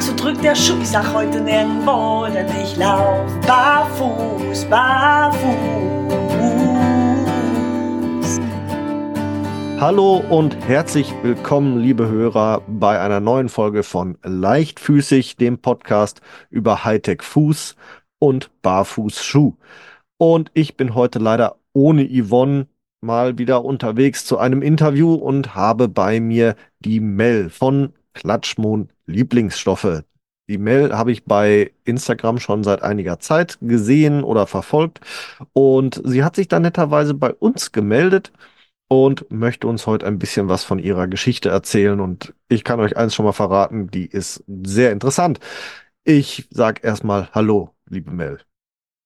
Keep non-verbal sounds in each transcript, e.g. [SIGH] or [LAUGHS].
so drückt der Schuh. Ich sag heute nirgendwo, denn ich lauf barfuß, barfuß. Hallo und herzlich willkommen, liebe Hörer, bei einer neuen Folge von Leichtfüßig, dem Podcast über Hightech Fuß und Barfußschuh. Und ich bin heute leider ohne Yvonne mal wieder unterwegs zu einem Interview und habe bei mir die Mel von Klatschmond Lieblingsstoffe. Die Mel habe ich bei Instagram schon seit einiger Zeit gesehen oder verfolgt und sie hat sich dann netterweise bei uns gemeldet und möchte uns heute ein bisschen was von ihrer Geschichte erzählen. Und ich kann euch eins schon mal verraten, die ist sehr interessant. Ich sag erstmal Hallo, liebe Mel.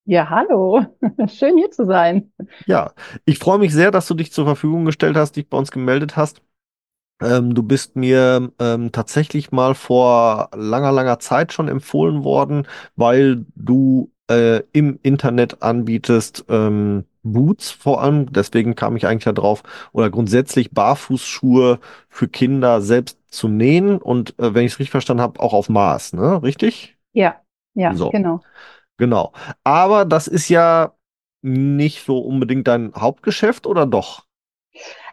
Ja, hallo. [LAUGHS] Schön hier zu sein. Ja, ich freue mich sehr, dass du dich zur Verfügung gestellt hast, dich bei uns gemeldet hast. Ähm, du bist mir ähm, tatsächlich mal vor langer, langer Zeit schon empfohlen worden, weil du äh, im Internet anbietest, ähm, Boots vor allem, deswegen kam ich eigentlich darauf, oder grundsätzlich Barfußschuhe für Kinder selbst zu nähen und äh, wenn ich es richtig verstanden habe, auch auf Maß, ne? Richtig? Ja, ja, so. genau. Genau. Aber das ist ja nicht so unbedingt dein Hauptgeschäft, oder doch?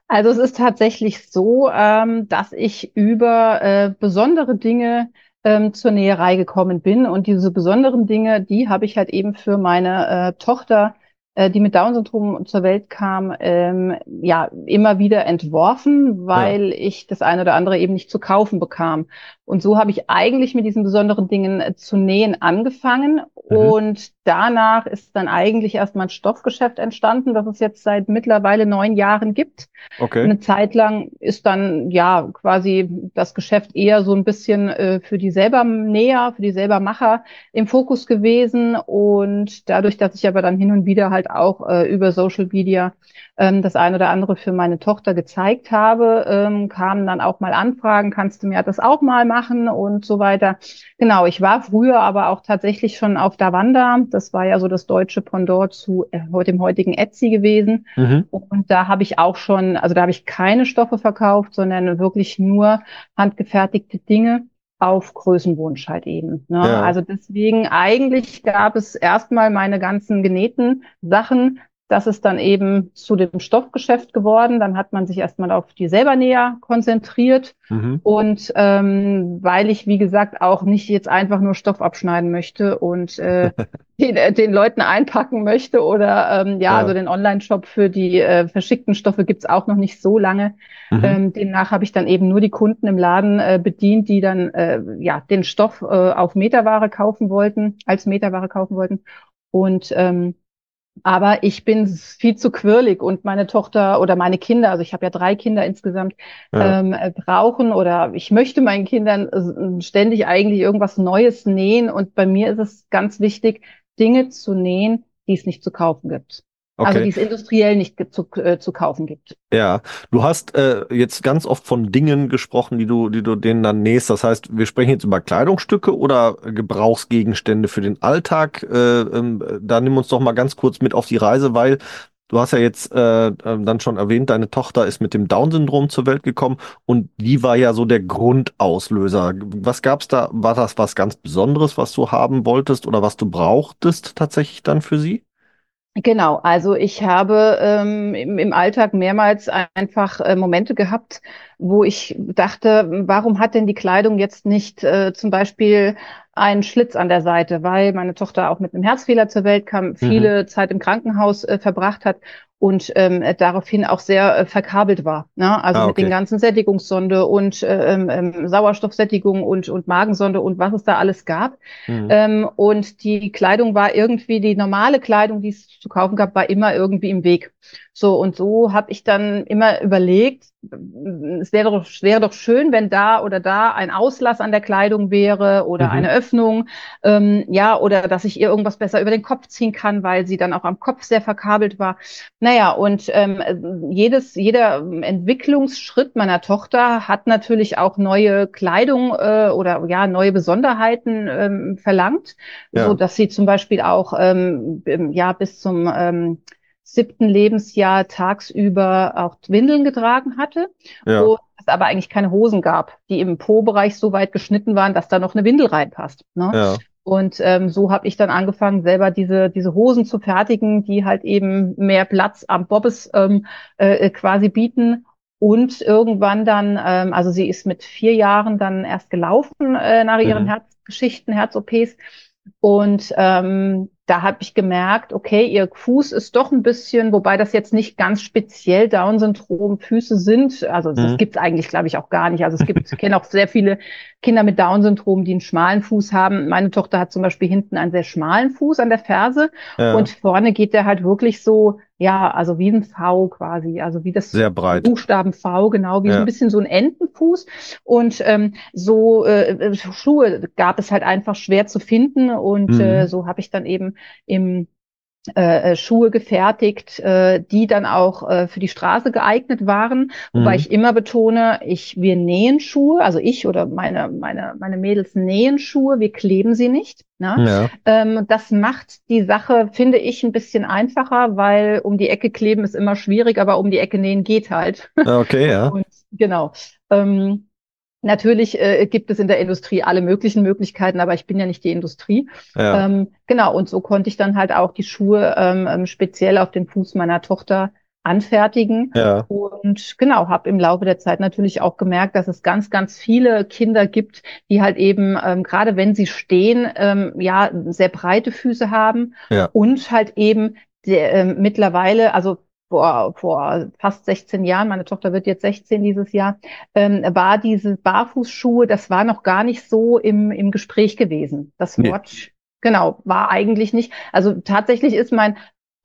Also es ist tatsächlich so, ähm, dass ich über äh, besondere Dinge ähm, zur Näherei gekommen bin. Und diese besonderen Dinge, die habe ich halt eben für meine äh, Tochter äh, die mit Down-Syndrom zur Welt kam, ähm, ja, immer wieder entworfen, weil ja. ich das eine oder andere eben nicht zu kaufen bekam. Und so habe ich eigentlich mit diesen besonderen Dingen äh, zu nähen angefangen. Mhm. Und danach ist dann eigentlich erstmal ein Stoffgeschäft entstanden, das es jetzt seit mittlerweile neun Jahren gibt. Okay. Eine Zeit lang ist dann ja quasi das Geschäft eher so ein bisschen äh, für die selber Näher, für die selber Macher im Fokus gewesen. Und dadurch, dass ich aber dann hin und wieder halt auch äh, über Social Media ähm, das eine oder andere für meine Tochter gezeigt habe, ähm, kamen dann auch mal Anfragen, kannst du mir das auch mal machen und so weiter. Genau, ich war früher aber auch tatsächlich schon auf Davanda. Das war ja so das deutsche Pendant zu äh, dem heutigen Etsy gewesen. Mhm. Und da habe ich auch schon, also da habe ich keine Stoffe verkauft, sondern wirklich nur handgefertigte Dinge auf Größenwunsch halt eben. Ne? Ja. Also deswegen eigentlich gab es erstmal meine ganzen genähten Sachen das ist dann eben zu dem Stoffgeschäft geworden. Dann hat man sich erstmal auf die selber näher konzentriert. Mhm. Und ähm, weil ich, wie gesagt, auch nicht jetzt einfach nur Stoff abschneiden möchte und äh, [LAUGHS] den, äh, den Leuten einpacken möchte oder ähm, ja, ja. also den Online-Shop für die äh, verschickten Stoffe gibt's auch noch nicht so lange. Mhm. Ähm, demnach habe ich dann eben nur die Kunden im Laden äh, bedient, die dann äh, ja den Stoff äh, auf Meterware kaufen wollten, als Meterware kaufen wollten. Und ähm, aber ich bin viel zu quirlig und meine Tochter oder meine Kinder, also ich habe ja drei Kinder insgesamt, ja. ähm, brauchen oder ich möchte meinen Kindern äh, ständig eigentlich irgendwas Neues nähen. Und bei mir ist es ganz wichtig, Dinge zu nähen, die es nicht zu kaufen gibt. Also okay. Also die es industriell nicht zu, äh, zu kaufen gibt. Ja, du hast äh, jetzt ganz oft von Dingen gesprochen, die du, die du denen dann nähst. Das heißt, wir sprechen jetzt über Kleidungsstücke oder Gebrauchsgegenstände für den Alltag. Äh, ähm, da nimm uns doch mal ganz kurz mit auf die Reise, weil du hast ja jetzt äh, ähm, dann schon erwähnt, deine Tochter ist mit dem Down-Syndrom zur Welt gekommen und die war ja so der Grundauslöser. Was gab's da? War das was ganz Besonderes, was du haben wolltest oder was du brauchtest tatsächlich dann für sie? Genau, also ich habe ähm, im, im, Alltag mehrmals einfach äh, Momente gehabt, wo ich dachte, warum hat denn die Kleidung jetzt nicht äh, zum Beispiel einen Schlitz an der Seite, weil meine Tochter auch mit einem Herzfehler zur Welt kam, mhm. viele mhm. Zeit im Krankenhaus äh, verbracht hat und ähm, daraufhin auch sehr äh, verkabelt war. Ne? Also ah, okay. mit den ganzen Sättigungssonde und äh, ähm, ähm, Sauerstoffsättigung und, und Magensonde und was es da alles gab. Mhm. Ähm, und die Kleidung war irgendwie, die normale Kleidung, die es zu kaufen gab, war immer irgendwie im Weg. So, und so habe ich dann immer überlegt, es wäre doch, wäre doch schön, wenn da oder da ein Auslass an der Kleidung wäre oder mhm. eine Öffnung, ähm, ja, oder dass ich ihr irgendwas besser über den Kopf ziehen kann, weil sie dann auch am Kopf sehr verkabelt war. Naja, und ähm, jedes, jeder Entwicklungsschritt meiner Tochter hat natürlich auch neue Kleidung äh, oder ja, neue Besonderheiten ähm, verlangt, ja. so dass sie zum Beispiel auch ähm, ja bis zum ähm, siebten Lebensjahr tagsüber auch Windeln getragen hatte. Ja. Und es aber eigentlich keine Hosen gab, die im Po-Bereich so weit geschnitten waren, dass da noch eine Windel reinpasst. Ne? Ja. Und ähm, so habe ich dann angefangen, selber diese, diese Hosen zu fertigen, die halt eben mehr Platz am Bobbes ähm, äh, quasi bieten. Und irgendwann dann, ähm, also sie ist mit vier Jahren dann erst gelaufen äh, nach ihren mhm. Herzgeschichten, Herz-OPs. Und ähm, da habe ich gemerkt, okay, ihr Fuß ist doch ein bisschen, wobei das jetzt nicht ganz speziell Down-Syndrom-Füße sind. Also das mhm. gibt es eigentlich, glaube ich, auch gar nicht. Also es gibt, [LAUGHS] ich kenne auch sehr viele Kinder mit Down-Syndrom, die einen schmalen Fuß haben. Meine Tochter hat zum Beispiel hinten einen sehr schmalen Fuß an der Ferse ja. und vorne geht der halt wirklich so, ja, also wie ein V quasi, also wie das sehr breit. Buchstaben V, genau, wie ja. so ein bisschen so ein Entenfuß. Und ähm, so äh, äh, Schuhe gab es halt einfach schwer zu finden und mhm. äh, so habe ich dann eben im äh, äh, Schuhe gefertigt, äh, die dann auch äh, für die Straße geeignet waren. Wobei mhm. ich immer betone, ich, wir nähen Schuhe, also ich oder meine, meine, meine Mädels nähen Schuhe, wir kleben sie nicht. Ne? Ja. Ähm, das macht die Sache, finde ich, ein bisschen einfacher, weil um die Ecke kleben ist immer schwierig, aber um die Ecke nähen geht halt. Okay, ja. [LAUGHS] Und, genau. Ähm, Natürlich äh, gibt es in der Industrie alle möglichen Möglichkeiten, aber ich bin ja nicht die Industrie. Ja. Ähm, genau, und so konnte ich dann halt auch die Schuhe ähm, ähm speziell auf den Fuß meiner Tochter anfertigen. Ja. Und genau, habe im Laufe der Zeit natürlich auch gemerkt, dass es ganz, ganz viele Kinder gibt, die halt eben, ähm, gerade wenn sie stehen, ähm, ja, sehr breite Füße haben ja. und halt eben der, ähm, mittlerweile, also vor, vor fast 16 Jahren, meine Tochter wird jetzt 16 dieses Jahr, ähm, war diese Barfußschuhe, das war noch gar nicht so im, im Gespräch gewesen. Das Wort, nee. genau, war eigentlich nicht. Also tatsächlich ist mein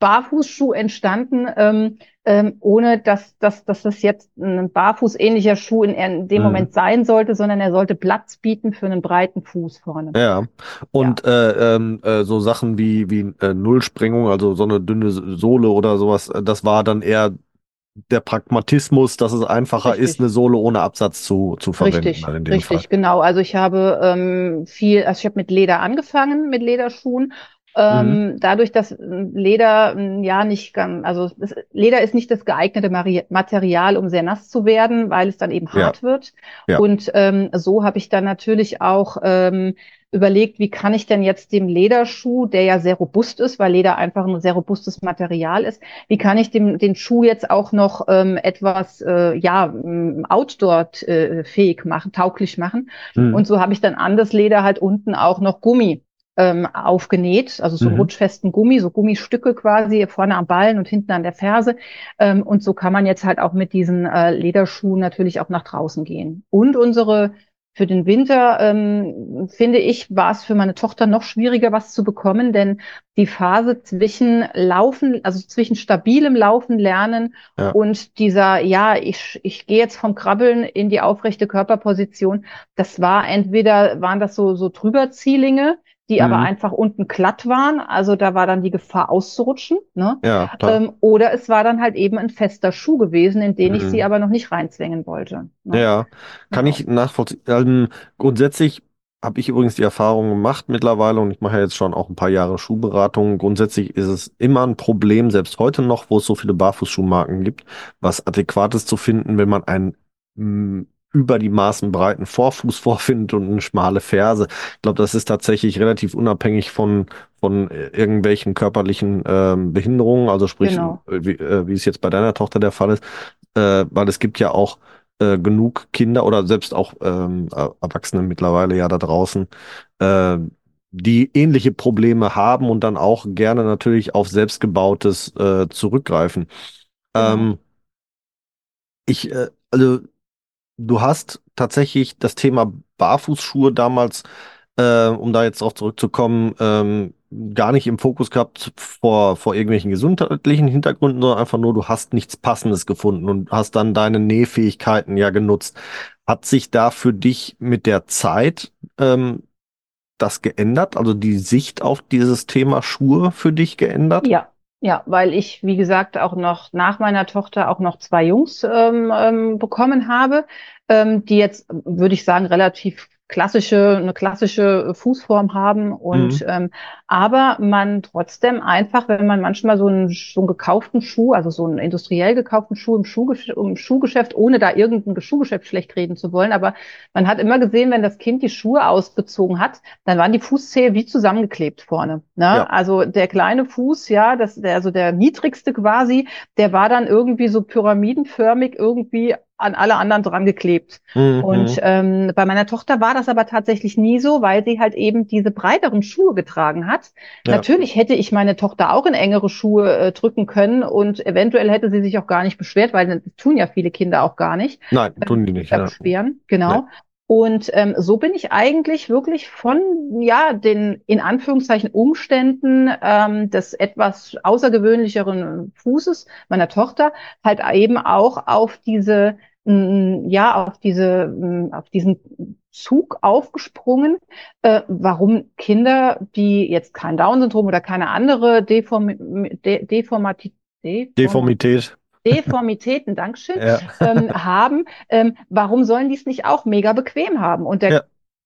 Barfußschuh entstanden, ähm, ähm, ohne dass, dass, dass das jetzt ein barfußähnlicher Schuh in, in dem mhm. Moment sein sollte, sondern er sollte Platz bieten für einen breiten Fuß vorne. Ja, und ja. Äh, ähm, äh, so Sachen wie, wie äh, Nullsprengung, also so eine dünne Sohle oder sowas, äh, das war dann eher der Pragmatismus, dass es einfacher richtig. ist, eine Sohle ohne Absatz zu, zu verwenden. Richtig, richtig, Fall. genau. Also ich habe ähm, viel, also ich habe mit Leder angefangen, mit Lederschuhen ähm, mhm. Dadurch, dass Leder ja nicht ganz, also das, Leder ist nicht das geeignete Material, um sehr nass zu werden, weil es dann eben hart ja. wird. Ja. Und ähm, so habe ich dann natürlich auch ähm, überlegt, wie kann ich denn jetzt dem Lederschuh, der ja sehr robust ist, weil Leder einfach ein sehr robustes Material ist, wie kann ich dem den Schuh jetzt auch noch ähm, etwas äh, ja Outdoor äh, fähig machen, tauglich machen? Mhm. Und so habe ich dann an das Leder halt unten auch noch Gummi ähm, aufgenäht, also so mhm. rutschfesten Gummi, so Gummistücke quasi vorne am Ballen und hinten an der Ferse. Ähm, und so kann man jetzt halt auch mit diesen äh, Lederschuhen natürlich auch nach draußen gehen. Und unsere für den Winter, ähm, finde ich, war es für meine Tochter noch schwieriger, was zu bekommen, denn die Phase zwischen Laufen, also zwischen stabilem Laufen lernen ja. und dieser, ja, ich, ich gehe jetzt vom Krabbeln in die aufrechte Körperposition, das war entweder, waren das so, so Drüberzielinge, die mhm. aber einfach unten glatt waren. Also da war dann die Gefahr auszurutschen. Ne? Ja, ähm, oder es war dann halt eben ein fester Schuh gewesen, in den mhm. ich sie aber noch nicht reinzwängen wollte. Ne? Ja, kann genau. ich nachvollziehen. Ähm, grundsätzlich habe ich übrigens die Erfahrung gemacht mittlerweile und ich mache ja jetzt schon auch ein paar Jahre Schuhberatung. Grundsätzlich ist es immer ein Problem, selbst heute noch, wo es so viele Barfußschuhmarken gibt, was Adäquates zu finden, wenn man ein über die Maßen breiten Vorfuß [LAUGHS] vorfindet und eine schmale Ferse. Ich glaube, das ist tatsächlich relativ unabhängig von, von irgendwelchen körperlichen ähm, Behinderungen, also sprich, genau. wie, äh, wie es jetzt bei deiner Tochter der Fall ist, äh, weil es gibt ja auch äh, genug Kinder oder selbst auch ähm, Erwachsene mittlerweile ja da draußen, äh, die ähnliche Probleme haben und dann auch gerne natürlich auf selbstgebautes äh, zurückgreifen. Genau. Ähm, ich, äh, also du hast tatsächlich das Thema Barfußschuhe damals, äh, um da jetzt drauf zurückzukommen, ähm, gar nicht im Fokus gehabt vor, vor irgendwelchen gesundheitlichen Hintergründen, sondern einfach nur, du hast nichts Passendes gefunden und hast dann deine Nähfähigkeiten ja genutzt. Hat sich da für dich mit der Zeit ähm, das geändert? Also die Sicht auf dieses Thema Schuhe für dich geändert? Ja, ja, weil ich, wie gesagt, auch noch nach meiner Tochter auch noch zwei Jungs ähm, ähm, bekommen habe, ähm, die jetzt, würde ich sagen, relativ klassische, eine klassische Fußform haben und Mhm. ähm, aber man trotzdem einfach, wenn man manchmal so einen, so einen gekauften Schuh, also so einen industriell gekauften Schuh im, Schuhgesch im Schuhgeschäft, ohne da irgendein Schuhgeschäft schlecht reden zu wollen, aber man hat immer gesehen, wenn das Kind die Schuhe ausgezogen hat, dann waren die Fußzehe wie zusammengeklebt vorne. Ne? Ja. Also der kleine Fuß, ja, das, der, also der niedrigste quasi, der war dann irgendwie so pyramidenförmig irgendwie an alle anderen dran geklebt. Mhm. Und ähm, bei meiner Tochter war das aber tatsächlich nie so, weil sie halt eben diese breiteren Schuhe getragen hat. Ja. Natürlich hätte ich meine Tochter auch in engere Schuhe äh, drücken können und eventuell hätte sie sich auch gar nicht beschwert, weil das tun ja viele Kinder auch gar nicht Nein, tun die nicht. ja. Ja. beschweren, genau. Und ähm, so bin ich eigentlich wirklich von ja den in Anführungszeichen Umständen ähm, des etwas außergewöhnlicheren Fußes meiner Tochter halt eben auch auf diese mh, ja auf diese mh, auf diesen Zug aufgesprungen, äh, warum Kinder, die jetzt kein Down-Syndrom oder keine andere Deform De Deformati Deform Deformität. Deformitäten, Dankeschön, Ja. ähm, haben, ähm, warum sollen die es nicht auch mega bequem haben? Und der, Ja.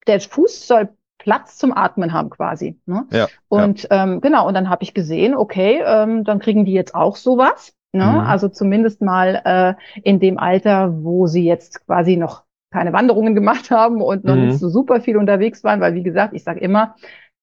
der Fuß soll Platz zum Atmen haben quasi. Ne? Ja, Und ähm, genau, und dann habe ich gesehen, okay, ähm, dann kriegen die jetzt auch sowas. Ne? Mhm. Also zumindest mal äh, in dem Alter, wo sie jetzt quasi noch keine Wanderungen gemacht haben und noch Mhm. nicht so super viel unterwegs waren, weil wie gesagt, ich sage immer,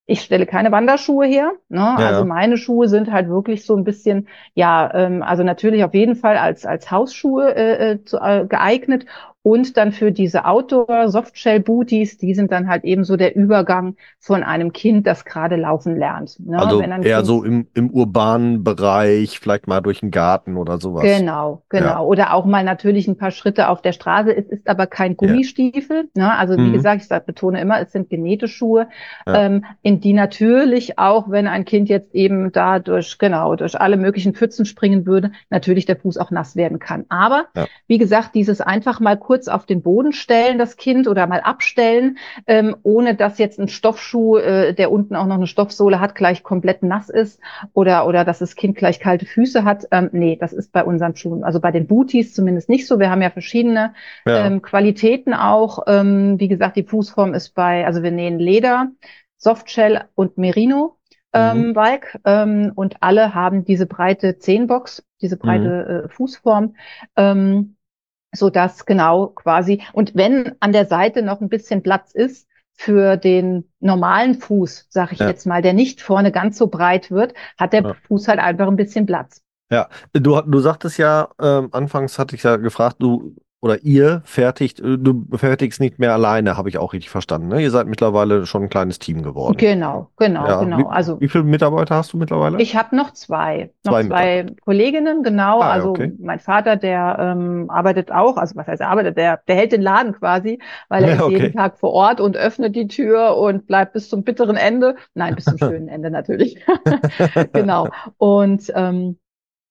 ich stelle keine Wanderschuhe her. Ne? Ja. Also meine Schuhe sind halt wirklich so ein bisschen, ja, ähm, also natürlich auf jeden Fall als, als Hausschuhe äh, äh, zu, äh, geeignet. Und dann für diese Outdoor-Softshell-Booties, die sind dann halt eben so der Übergang von einem Kind, das gerade laufen lernt. Ne? Also eher Kind- so im, im urbanen Bereich, vielleicht mal durch den Garten oder sowas. Genau, genau. Ja. Oder auch mal natürlich ein paar Schritte auf der Straße. Es ist aber kein Gummistiefel. Ne? Also wie Mhm. gesagt, ich sag, betone immer, es sind genähte Schuhe, Ja. ähm, in die natürlich auch, wenn ein Kind jetzt eben da durch, genau, durch alle möglichen Pfützen springen würde, natürlich der Fuß auch nass werden kann. Aber Ja. wie gesagt, dieses einfach mal kurz auf den Boden stellen, das Kind, oder mal abstellen, ähm, ohne dass jetzt ein Stoffschuh, äh, der unten auch noch eine Stoffsohle hat, gleich komplett nass ist oder, oder dass das Kind gleich kalte Füße hat. Ähm, nee, das ist bei unseren Schuhen, also bei den Booties zumindest nicht so. Wir haben ja verschiedene Ja. ähm, Qualitäten auch. Ähm, wie gesagt, die Fußform ist bei, also wir nähen Leder, Softshell und Merino. Ähm, Mhm. Bike ähm, und alle haben diese breite Zehenbox, diese breite äh, Fußform, ähm, so dass genau quasi und wenn an der Seite noch ein bisschen Platz ist für den normalen Fuß, sag ich Ja. jetzt mal, der nicht vorne ganz so breit wird, hat der Ja. Fuß halt einfach ein bisschen Platz. Du, du sagtest ja, ähm, anfangs hatte ich ja gefragt, du oder ihr fertigt, äh, du fertigst nicht mehr alleine, habe ich auch richtig verstanden. Ne? Ihr seid mittlerweile schon ein kleines Team geworden. Genau, genau, Ja, genau. Wie, Also wie viele Mitarbeiter hast du mittlerweile? Ich habe noch zwei, noch Zwei zwei, Kolleginnen, genau. Ah, also okay. mein Vater, der ähm, arbeitet auch, also was heißt er arbeitet, der, der hält den Laden quasi, weil er [LAUGHS] Ja, ist okay. jeden Tag vor Ort und öffnet die Tür und bleibt bis zum bitteren Ende. Nein, bis zum [LAUGHS] schönen Ende natürlich. [LAUGHS] genau. Und ähm,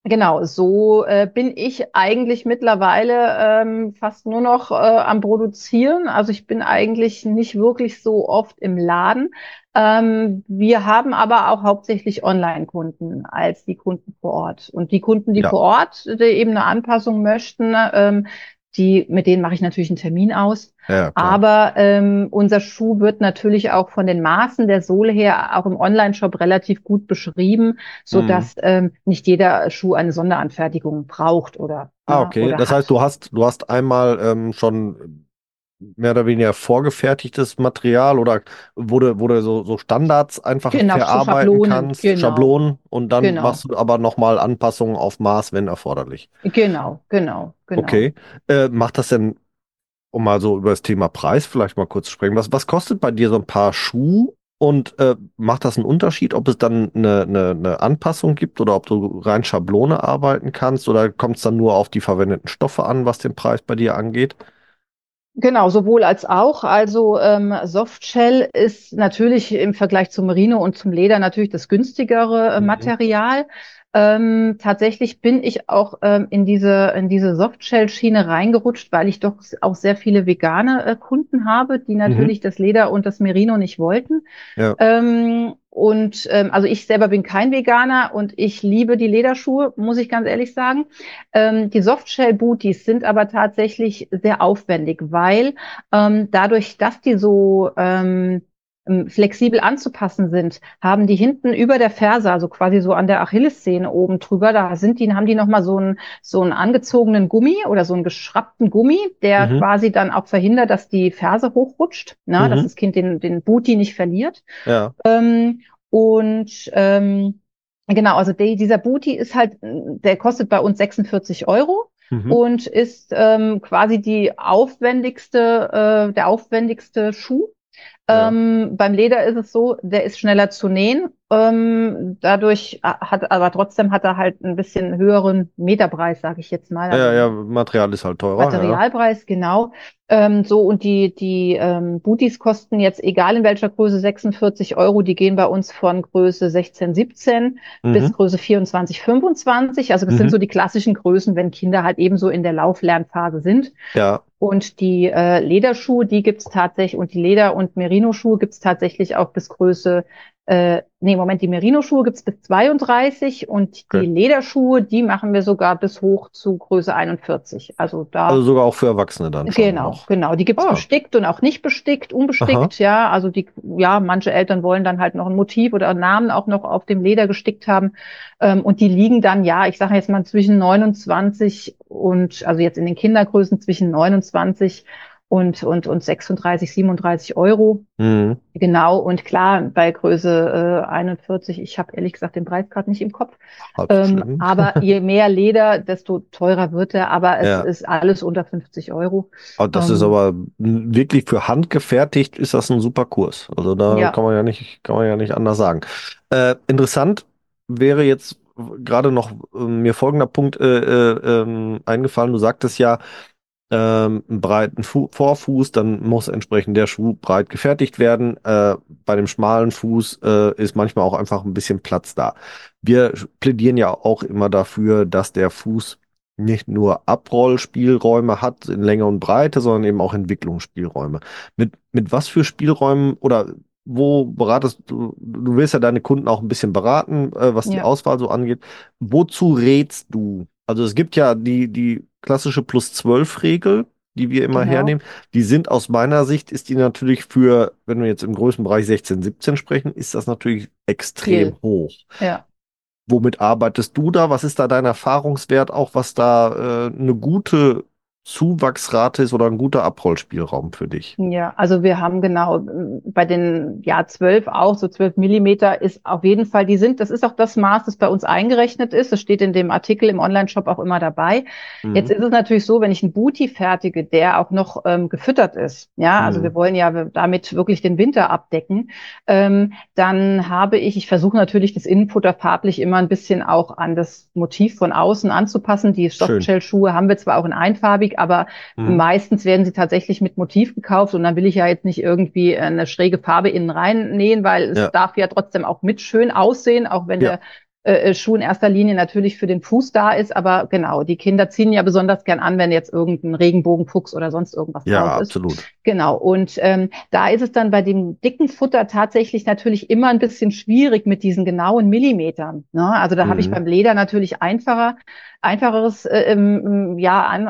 Genau, so äh, bin ich eigentlich mittlerweile ähm, fast nur noch äh, am Produzieren. Also ich bin eigentlich nicht wirklich so oft im Laden. Ähm, wir haben aber auch hauptsächlich Online-Kunden als die Kunden vor Ort. Und die Kunden, die Ja. vor Ort die eben eine Anpassung möchten, ähm, die, mit denen mache ich natürlich einen Termin aus. Ja. Aber ähm, unser Schuh wird natürlich auch von den Maßen der Sohle her auch im Online-Shop relativ gut beschrieben, so Mhm. dass ähm, nicht jeder Schuh eine Sonderanfertigung braucht oder Ah, okay. oder Das hat. heißt, du hast, du hast einmal ähm, schon mehr oder weniger vorgefertigtes Material oder wo du so, so Standards einfach Genau, so verarbeiten Schablonen, kannst, genau. Schablonen und dann Genau. machst du aber nochmal Anpassungen auf Maß, wenn erforderlich. Genau, genau, genau. Okay. Äh, macht das denn, um mal so über das Thema Preis vielleicht mal kurz zu sprechen, was, was kostet bei dir so ein Paar Schuh und äh, macht das einen Unterschied, ob es dann eine, eine, eine Anpassung gibt oder ob du rein Schablone arbeiten kannst oder kommt es dann nur auf die verwendeten Stoffe an, was den Preis bei dir angeht? Genau, sowohl als auch. Also ähm, Softshell ist natürlich im Vergleich zum Merino und zum Leder natürlich das günstigere äh, Mhm. Material. Ähm, tatsächlich bin ich auch ähm, in diese in diese Softshell-Schiene reingerutscht, weil ich doch auch sehr viele vegane äh, Kunden habe, die natürlich das Leder und das Merino nicht wollten. Ja. Ähm, und ähm, also ich selber bin kein Veganer und ich liebe die Lederschuhe, muss ich ganz ehrlich sagen. Ähm, die Softshell-Booties sind aber tatsächlich sehr aufwendig, weil ähm, dadurch, dass die so ähm, flexibel anzupassen sind, haben die hinten über der Ferse, also quasi so an der Achillessehne oben drüber, da sind die, haben die nochmal so einen, so einen angezogenen Gummi oder so einen geschrappten Gummi, der mhm. quasi dann auch verhindert, dass die Ferse hochrutscht, ne, mhm. dass das Kind den, den Booty nicht verliert. Ja. Ähm, und ähm, genau, also die, dieser Booty ist halt, der kostet bei uns 46 Euro. Mhm. Und ist ähm, quasi die aufwendigste, äh, der aufwendigste Schuh. Ähm, beim Leder ist es so, der ist schneller zu nähen. Ähm, dadurch hat, aber trotzdem hat er halt ein bisschen höheren Meterpreis, sage ich jetzt mal. Ja, ja, Material ist halt teurer. Materialpreis, ja. genau. Ähm, so, und die, die ähm, Booties kosten jetzt, egal in welcher Größe, 46 Euro. Die gehen bei uns von Größe 16, 17 mhm. bis Größe 24, 25. Also das mhm. sind so die klassischen Größen, wenn Kinder halt ebenso in der Lauflernphase sind. Ja. Und die äh, Lederschuhe, die gibt's tatsächlich, und die Leder- und Merino-Schuhe gibt's tatsächlich auch bis Größe äh, nee, Moment, die Merino-Schuhe gibt's bis 32 und okay. die Lederschuhe, die machen wir sogar bis hoch zu Größe 41. Also da. Also sogar auch für Erwachsene dann. Genau, noch. genau. Die gibt's ah. bestickt und auch nicht bestickt, unbestickt, Aha. ja. Also die, ja, manche Eltern wollen dann halt noch ein Motiv oder einen Namen auch noch auf dem Leder gestickt haben. Ähm, und die liegen dann, ja, ich sage jetzt mal zwischen 29 und, also jetzt in den Kindergrößen zwischen 29 und, und, und 36, 37 Euro. Mhm. Genau, und klar, bei Größe äh, 41, ich habe ehrlich gesagt den Preis gerade nicht im Kopf. Ähm, aber [LAUGHS] je mehr Leder, desto teurer wird er, aber es ja. ist alles unter 50 Euro. Aber das ähm, ist aber wirklich für handgefertigt ist das ein super Kurs. Also da ja. kann man ja nicht, kann man ja nicht anders sagen. Äh, interessant wäre jetzt gerade noch äh, mir folgender Punkt äh, äh, ähm, eingefallen. Du sagtest ja, ähm, einen breiten Fu Vorfuß, dann muss entsprechend der Schuh breit gefertigt werden. Äh, bei dem schmalen Fuß äh, ist manchmal auch einfach ein bisschen Platz da. Wir plädieren ja auch immer dafür, dass der Fuß nicht nur Abrollspielräume hat in Länge und Breite, sondern eben auch Entwicklungsspielräume. Mit, mit was für Spielräumen oder wo beratest du, du willst ja deine Kunden auch ein bisschen beraten, äh, was ja. die Auswahl so angeht. Wozu rätst du? Also es gibt ja die, die klassische Plus-12-Regel, die wir immer genau. hernehmen. Die sind aus meiner Sicht, ist die natürlich für, wenn wir jetzt im größten Bereich 16, 17 sprechen, ist das natürlich extrem Viel. hoch. Ja. Womit arbeitest du da? Was ist da dein Erfahrungswert auch, was da äh, eine gute Zuwachsrate ist oder ein guter Abrollspielraum für dich? Ja, also wir haben genau bei den ja zwölf auch so zwölf Millimeter ist auf jeden Fall die sind. Das ist auch das Maß, das bei uns eingerechnet ist. Das steht in dem Artikel im Online-Shop auch immer dabei. Mhm. Jetzt ist es natürlich so, wenn ich einen Booty fertige, der auch noch ähm, gefüttert ist. Ja, also mhm. wir wollen ja damit wirklich den Winter abdecken. Ähm, dann habe ich, ich versuche natürlich das Innenfutter farblich immer ein bisschen auch an das Motiv von außen anzupassen. Die Softshell-Schuhe haben wir zwar auch in einfarbig aber mhm. meistens werden sie tatsächlich mit Motiv gekauft und dann will ich ja jetzt nicht irgendwie eine schräge Farbe innen rein nähen, weil es ja. darf ja trotzdem auch mit schön aussehen, auch wenn ja. der äh, äh, Schuh in erster Linie natürlich für den Fuß da ist, aber genau, die Kinder ziehen ja besonders gern an, wenn jetzt irgendein Regenbogenfuchs oder sonst irgendwas ja, drauf ist. Ja, absolut. Genau, und ähm, da ist es dann bei dem dicken Futter tatsächlich natürlich immer ein bisschen schwierig mit diesen genauen Millimetern. Ne? Also da mhm. habe ich mhm. beim Leder natürlich einfacher, einfacheres, äh, ähm, ja, ein,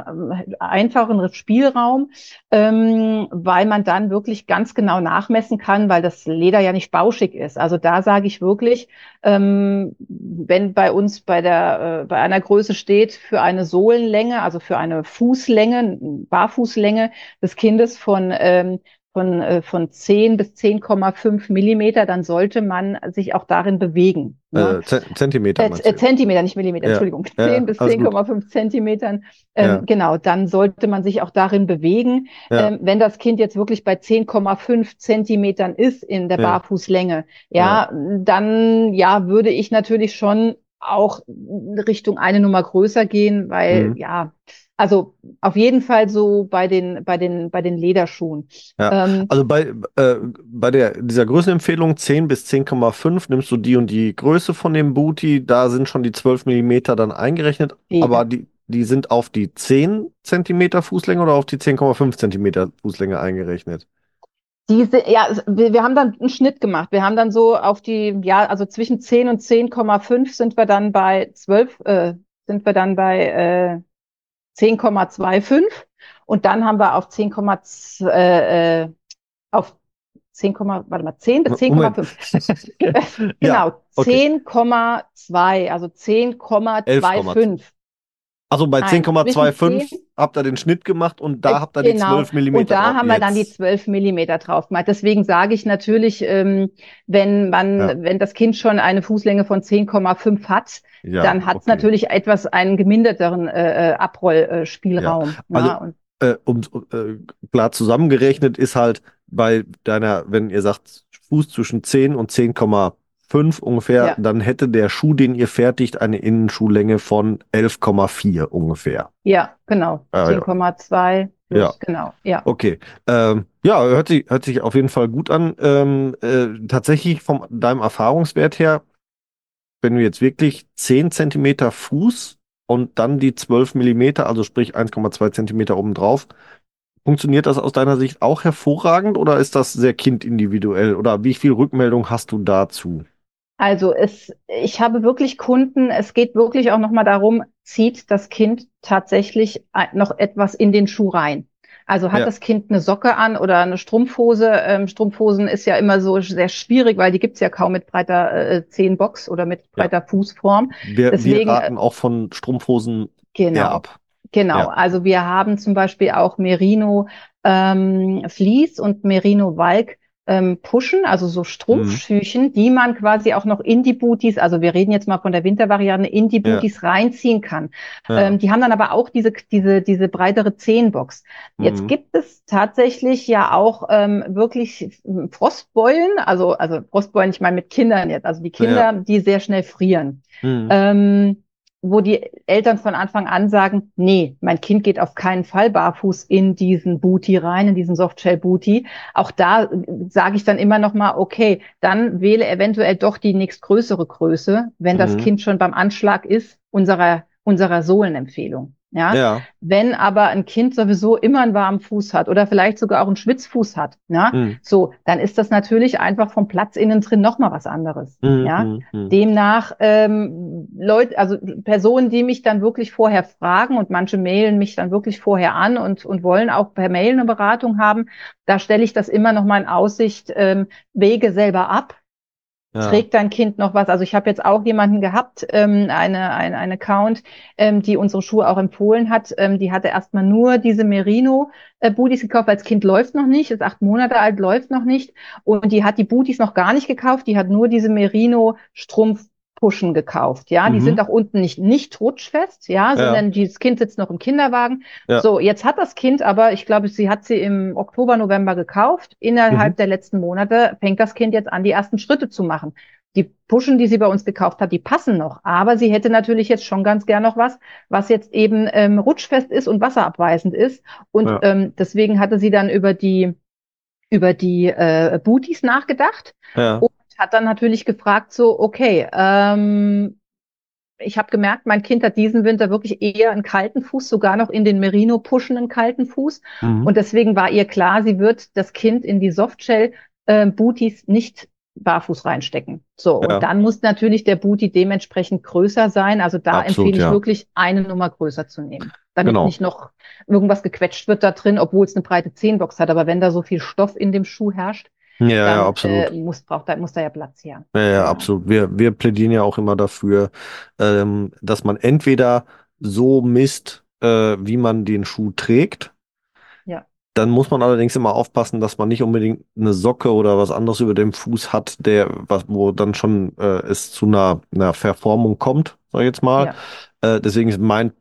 einfacheren Spielraum, ähm, weil man dann wirklich ganz genau nachmessen kann, weil das Leder ja nicht bauschig ist. Also da sage ich wirklich, ähm, wenn bei uns bei der äh, bei einer Größe steht für eine Sohlenlänge, also für eine Fußlänge, Barfußlänge des Kindes von ähm, von, äh, von 10 bis 10,5 Millimeter, dann sollte man sich auch darin bewegen. Ne? Äh, Zentimeter. Äh, äh, Zentimeter, nicht Millimeter, ja. Entschuldigung. 10 ja, bis 10,5 Zentimetern. Ähm, ja. Genau, dann sollte man sich auch darin bewegen. Ähm, wenn das Kind jetzt wirklich bei 10,5 Zentimetern ist in der Barfußlänge, ja, dann ja, würde ich natürlich schon auch Richtung eine Nummer größer gehen, weil mhm. ja, also auf jeden Fall so bei den, bei den, bei den Lederschuhen. Ja, ähm, also bei, äh, bei der, dieser Größenempfehlung 10 bis 10,5 nimmst du die und die Größe von dem Booty, da sind schon die 12 Millimeter dann eingerechnet, ja. aber die, die sind auf die 10 Zentimeter Fußlänge oder auf die 10,5 Zentimeter Fußlänge eingerechnet? Diese, ja, wir, wir haben dann einen Schnitt gemacht. Wir haben dann so auf die, ja, also zwischen 10 und 10,5 sind wir dann bei 12, äh, sind wir dann bei äh, 10,25 und dann haben wir auf 10, äh, äh, auf 10, warte mal, 10 bis 10,5. [LAUGHS] [LAUGHS] genau, ja, okay. 10,2, also 10,25. Also bei 10,25 habt ihr den Schnitt gemacht und da äh, habt ihr genau. die 12 mm Und da haben wir dann die 12 mm drauf gemacht. Deswegen sage ich natürlich, ähm, wenn man, ja. wenn das Kind schon eine Fußlänge von 10,5 hat, ja, dann hat es okay. natürlich etwas einen geminderteren äh, äh Abrollspielraum. Ja. Also, äh, um, äh, klar zusammengerechnet ist halt bei deiner, wenn ihr sagt, Fuß zwischen 10 und 10,5 ungefähr, ja. dann hätte der Schuh, den ihr fertigt, eine Innenschuhlänge von 11,4 ungefähr. Ja, genau. Ah, 10,2. Ja. Genau, ja. Okay. Ähm, ja, hört sich, hört sich auf jeden Fall gut an. Ähm, äh, tatsächlich von deinem Erfahrungswert her, wenn du jetzt wirklich 10 Zentimeter Fuß und dann die 12 Millimeter, also sprich 1,2 Zentimeter obendrauf, Funktioniert das aus deiner Sicht auch hervorragend oder ist das sehr kindindividuell? Oder wie viel Rückmeldung hast du dazu? Also es, ich habe wirklich Kunden, es geht wirklich auch nochmal darum, zieht das Kind tatsächlich noch etwas in den Schuh rein. Also hat ja. das Kind eine Socke an oder eine Strumpfhose? Ähm, Strumpfhosen ist ja immer so sehr schwierig, weil die gibt's ja kaum mit breiter äh, Zehenbox oder mit breiter ja. Fußform. Wir, Deswegen, wir raten auch von Strumpfhosen genau. eher ab. Genau, ja. also wir haben zum Beispiel auch Merino ähm, Vlies und Merino Walk ähm, pushen, also so Strumpfschüchen, mhm. die man quasi auch noch in die Booties, also wir reden jetzt mal von der Wintervariante, in die Booties ja. reinziehen kann. Ja. Ähm, die haben dann aber auch diese, diese, diese breitere Zehenbox. Mhm. Jetzt gibt es tatsächlich ja auch ähm, wirklich Frostbeulen, also, also Frostbeulen, ich meine mit Kindern jetzt, also die Kinder, ja. die sehr schnell frieren. Mhm. Ähm, wo die Eltern von Anfang an sagen, nee, mein Kind geht auf keinen Fall barfuß in diesen Booty rein, in diesen Softshell Booty. Auch da sage ich dann immer noch mal, okay, dann wähle eventuell doch die nächstgrößere Größe, wenn mhm. das Kind schon beim Anschlag ist, unserer unserer Sohlenempfehlung. Ja? ja. Wenn aber ein Kind sowieso immer einen warmen Fuß hat oder vielleicht sogar auch einen Schwitzfuß hat, ja, mhm. so, dann ist das natürlich einfach vom Platz innen drin nochmal was anderes. Mhm. Ja. Mhm. Demnach ähm, Leute, also Personen, die mich dann wirklich vorher fragen und manche mailen mich dann wirklich vorher an und, und wollen auch per Mail eine Beratung haben, da stelle ich das immer noch mal in Aussicht, ähm, Wege selber ab, ja. Trägt dein Kind noch was? Also ich habe jetzt auch jemanden gehabt, ähm, eine, eine, eine Account, ähm, die unsere Schuhe auch empfohlen hat. Ähm, die hatte erstmal nur diese Merino äh, gekauft, weil das Kind läuft noch nicht, ist acht Monate alt, läuft noch nicht. Und die hat die Booties noch gar nicht gekauft, die hat nur diese Merino Pushen gekauft, ja. Die mhm. sind auch unten nicht, nicht rutschfest, ja, sondern ja. das Kind sitzt noch im Kinderwagen. Ja. So, jetzt hat das Kind aber, ich glaube, sie hat sie im Oktober, November gekauft. Innerhalb mhm. der letzten Monate fängt das Kind jetzt an, die ersten Schritte zu machen. Die Pushen, die sie bei uns gekauft hat, die passen noch. Aber sie hätte natürlich jetzt schon ganz gern noch was, was jetzt eben ähm, rutschfest ist und wasserabweisend ist. Und ja. ähm, deswegen hatte sie dann über die über die äh, Booties nachgedacht. Ja. Und hat dann natürlich gefragt, so, okay, ähm, ich habe gemerkt, mein Kind hat diesen Winter wirklich eher einen kalten Fuß, sogar noch in den Merino pushenden kalten Fuß. Mhm. Und deswegen war ihr klar, sie wird das Kind in die Softshell äh, Booties nicht barfuß reinstecken. So, ja. und dann muss natürlich der Booty dementsprechend größer sein. Also da Absolut, empfehle ich ja. wirklich, eine Nummer größer zu nehmen. Damit genau. nicht noch irgendwas gequetscht wird da drin, obwohl es eine breite Zehenbox hat. Aber wenn da so viel Stoff in dem Schuh herrscht, ja, dann, ja, absolut. Äh, muss, braucht, da, muss da ja Platz her. Ja, ja, absolut. Wir, wir plädieren ja auch immer dafür, ähm, dass man entweder so misst, äh, wie man den Schuh trägt. Ja. Dann muss man allerdings immer aufpassen, dass man nicht unbedingt eine Socke oder was anderes über dem Fuß hat, der, was, wo dann schon äh, es zu einer, einer Verformung kommt, sag ich jetzt mal. Ja. Äh, deswegen ist mein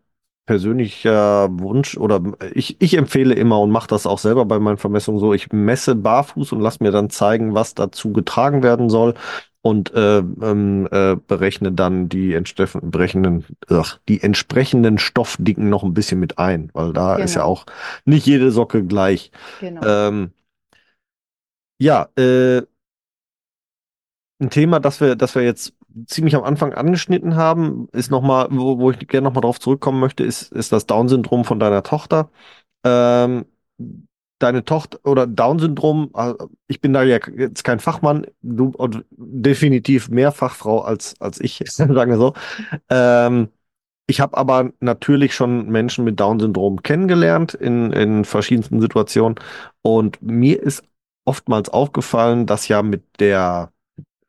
persönlicher Wunsch oder ich, ich empfehle immer und mache das auch selber bei meinen Vermessungen so, ich messe barfuß und lass mir dann zeigen, was dazu getragen werden soll und äh, ähm, äh, berechne dann die entsprechenden, ach, die entsprechenden Stoffdicken noch ein bisschen mit ein, weil da genau. ist ja auch nicht jede Socke gleich. Genau. Ähm, ja, äh, ein Thema, das wir, das wir jetzt ziemlich am Anfang angeschnitten haben, ist nochmal, wo, wo ich gerne nochmal drauf zurückkommen möchte, ist, ist das Down-Syndrom von deiner Tochter. Ähm, deine Tochter oder Down-Syndrom, äh, ich bin da ja jetzt kein Fachmann, du definitiv mehr Fachfrau als, als ich, [LAUGHS] sagen wir so. Ähm, ich habe aber natürlich schon Menschen mit Down-Syndrom kennengelernt in, in verschiedensten Situationen. Und mir ist oftmals aufgefallen, dass ja mit der,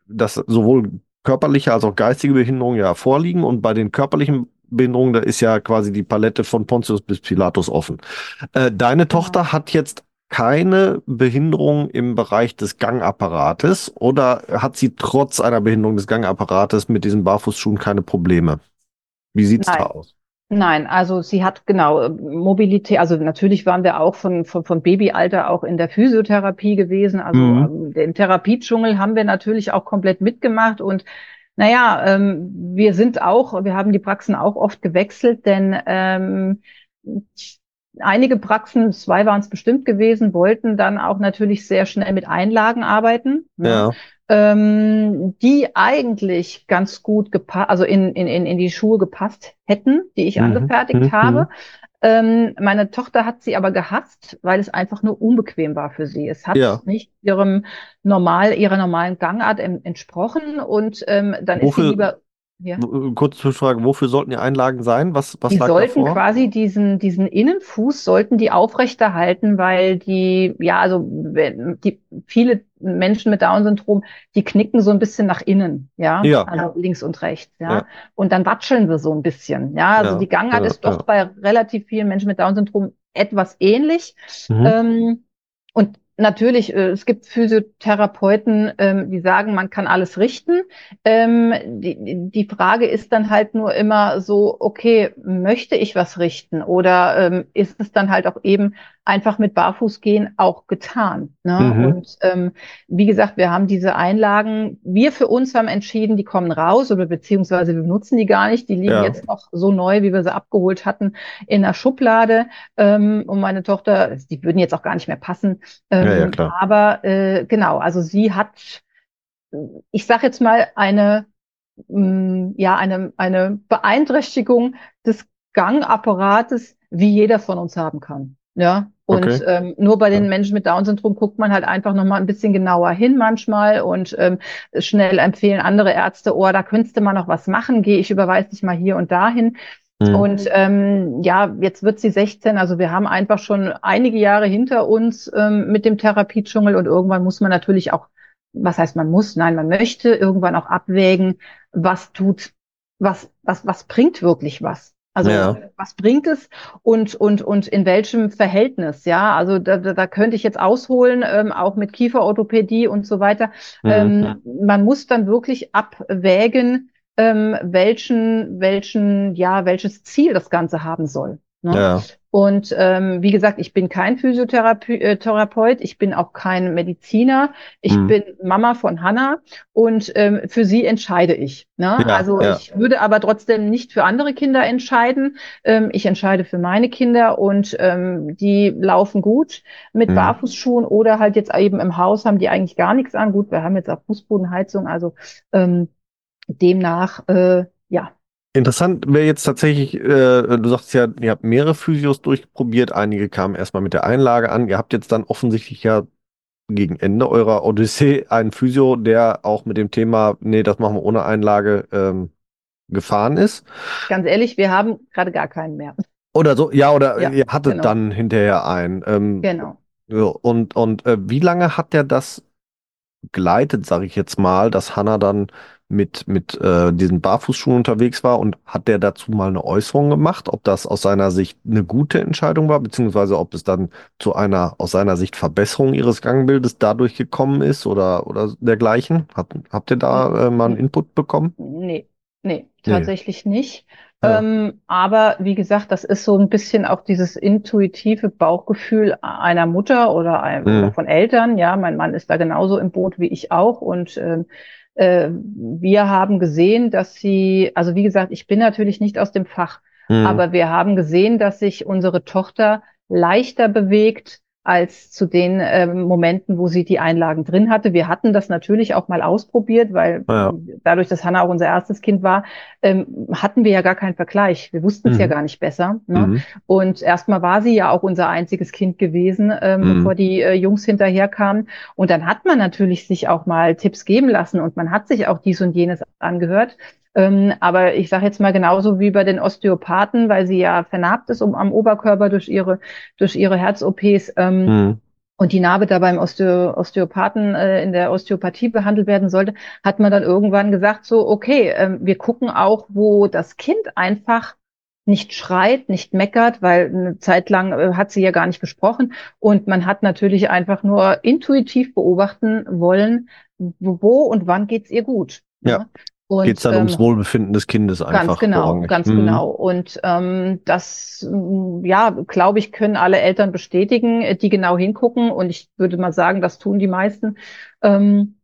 dass sowohl körperliche als auch geistige Behinderungen ja vorliegen. Und bei den körperlichen Behinderungen, da ist ja quasi die Palette von Pontius bis Pilatus offen. Äh, deine genau. Tochter hat jetzt keine Behinderung im Bereich des Gangapparates oder hat sie trotz einer Behinderung des Gangapparates mit diesen Barfußschuhen keine Probleme? Wie sieht's Nein. da aus? Nein, also sie hat genau Mobilität, also natürlich waren wir auch von, von, von Babyalter auch in der Physiotherapie gewesen. Also mhm. Ähm, den Therapiedschungel haben wir natürlich auch komplett mitgemacht und naja, ähm, wir sind auch, wir haben die Praxen auch oft gewechselt, denn ähm, einige Praxen, zwei waren es bestimmt gewesen, wollten dann auch natürlich sehr schnell mit Einlagen arbeiten. Ne? Ähm, die eigentlich ganz gut gepasst, also in, in, in die Schuhe gepasst hätten, die ich mhm. angefertigt mhm. habe. Ähm, meine Tochter hat sie aber gehasst, weil es einfach nur unbequem war für sie. Es hat ja. nicht ihrem normal, ihrer normalen Gangart entsprochen und ähm, dann Wofür? ist sie lieber ja. Kurze Zwischenfrage, wofür sollten die Einlagen sein? Was, was die sollten davor? quasi diesen, diesen Innenfuß sollten die aufrechterhalten, weil die, ja, also die viele Menschen mit Down-Syndrom, die knicken so ein bisschen nach innen, ja, ja. also links und rechts, ja? ja. Und dann watscheln sie so ein bisschen, ja. Also ja. die Gangart ist doch bei relativ vielen Menschen mit Down-Syndrom etwas ähnlich. Mhm. Ähm, und Natürlich, äh, es gibt Physiotherapeuten, ähm, die sagen, man kann alles richten. Ähm, die, die Frage ist dann halt nur immer so, okay, möchte ich was richten? Oder ähm, ist es dann halt auch eben einfach mit Barfußgehen auch getan. Ne? Mhm. Und ähm, wie gesagt, wir haben diese Einlagen, wir für uns haben entschieden, die kommen raus oder beziehungsweise wir nutzen die gar nicht. Die liegen ja. jetzt noch so neu, wie wir sie abgeholt hatten, in der Schublade. Ähm, und meine Tochter, die würden jetzt auch gar nicht mehr passen. Ähm, ja, ja, klar. Aber äh, genau, also sie hat, ich sage jetzt mal, eine mh, mm, ja, eine, eine Beeinträchtigung des Gangapparates, wie jeder von uns haben kann. Ja, und okay. ähm, nur bei den Menschen mit Down-Syndrom guckt man halt einfach nochmal ein bisschen genauer hin manchmal und ähm, schnell empfehlen andere Ärzte, oh, da könntest du mal noch was machen, gehe ich überweise dich mal hier und dahin. Mhm. Und ähm, ja, jetzt wird sie 16, also wir haben einfach schon einige Jahre hinter uns ähm, mit dem Therapiedschungel und irgendwann muss man natürlich auch, was heißt man muss, nein, man möchte irgendwann auch abwägen, was tut, was, was, was bringt wirklich was. Also ja. was bringt es und und und in welchem Verhältnis? Ja, also da, da, könnte ich jetzt ausholen, ähm, auch mit Kieferorthopädie und so weiter. Mhm. Ähm, man muss dann wirklich abwägen, ähm, welchen welchen ja welches Ziel das Ganze haben soll. Ne? Ja. Und ähm, wie gesagt, ich bin kein Physiotherapeut, ich bin auch kein Mediziner, ich mhm. bin Mama von Hannah und ähm, für sie entscheide ich. Ne? Ja, also ja. ich würde aber trotzdem nicht für andere Kinder entscheiden. Ähm, ich entscheide für meine Kinder und ähm, die laufen gut mit mhm. Barfußschuhen oder halt jetzt eben im Haus haben die eigentlich gar nichts an. Gut, wir haben jetzt auch Fußbodenheizung, also ähm, demnach äh, ja, Interessant wäre jetzt tatsächlich, äh, du sagst ja, ihr habt mehrere Physios durchprobiert, einige kamen erstmal mit der Einlage an. Ihr habt jetzt dann offensichtlich ja gegen Ende eurer Odyssee einen Physio, der auch mit dem Thema, nee, das machen wir ohne Einlage, ähm, gefahren ist. Ganz ehrlich, wir haben gerade gar keinen mehr. Oder so, ja, oder ja, ihr hattet genau. dann hinterher einen. Ähm, genau. So, und und äh, wie lange hat der das gleitet, sage ich jetzt mal, dass Hanna dann mit, mit äh, diesen Barfußschuhen unterwegs war und hat der dazu mal eine Äußerung gemacht, ob das aus seiner Sicht eine gute Entscheidung war, beziehungsweise ob es dann zu einer aus seiner Sicht Verbesserung ihres Gangbildes dadurch gekommen ist oder, oder dergleichen? Hat, habt ihr da äh, mal einen Input bekommen? Nee, nee, tatsächlich nee. nicht. Ja. Ähm, aber wie gesagt, das ist so ein bisschen auch dieses intuitive Bauchgefühl einer Mutter oder, ein, mhm. oder von Eltern. Ja, mein Mann ist da genauso im Boot wie ich auch und ähm, äh, wir haben gesehen, dass sie, also wie gesagt, ich bin natürlich nicht aus dem Fach, mhm. aber wir haben gesehen, dass sich unsere Tochter leichter bewegt als zu den äh, Momenten, wo sie die Einlagen drin hatte. Wir hatten das natürlich auch mal ausprobiert, weil ja. dadurch, dass Hannah auch unser erstes Kind war, ähm, hatten wir ja gar keinen Vergleich. Wir wussten es mhm. ja gar nicht besser. Ne? Mhm. Und erstmal war sie ja auch unser einziges Kind gewesen, ähm, mhm. bevor die äh, Jungs hinterherkamen. Und dann hat man natürlich sich auch mal Tipps geben lassen und man hat sich auch dies und jenes angehört. Ähm, aber ich sage jetzt mal genauso wie bei den Osteopathen, weil sie ja vernarbt ist um, am Oberkörper durch ihre, durch ihre Herz-OPs. Ähm, mhm. Und die Narbe da beim Osteo Osteopathen äh, in der Osteopathie behandelt werden sollte, hat man dann irgendwann gesagt, so, okay, äh, wir gucken auch, wo das Kind einfach nicht schreit, nicht meckert, weil eine Zeit lang äh, hat sie ja gar nicht gesprochen. Und man hat natürlich einfach nur intuitiv beobachten wollen, wo und wann geht's ihr gut. Ja. Ne? Geht es dann ähm, ums Wohlbefinden des Kindes einfach? Ganz genau, vorrangig. ganz mhm. genau. Und ähm, das, mm, ja, glaube ich, können alle Eltern bestätigen, äh, die genau hingucken. Und ich würde mal sagen, das tun die meisten. Ähm,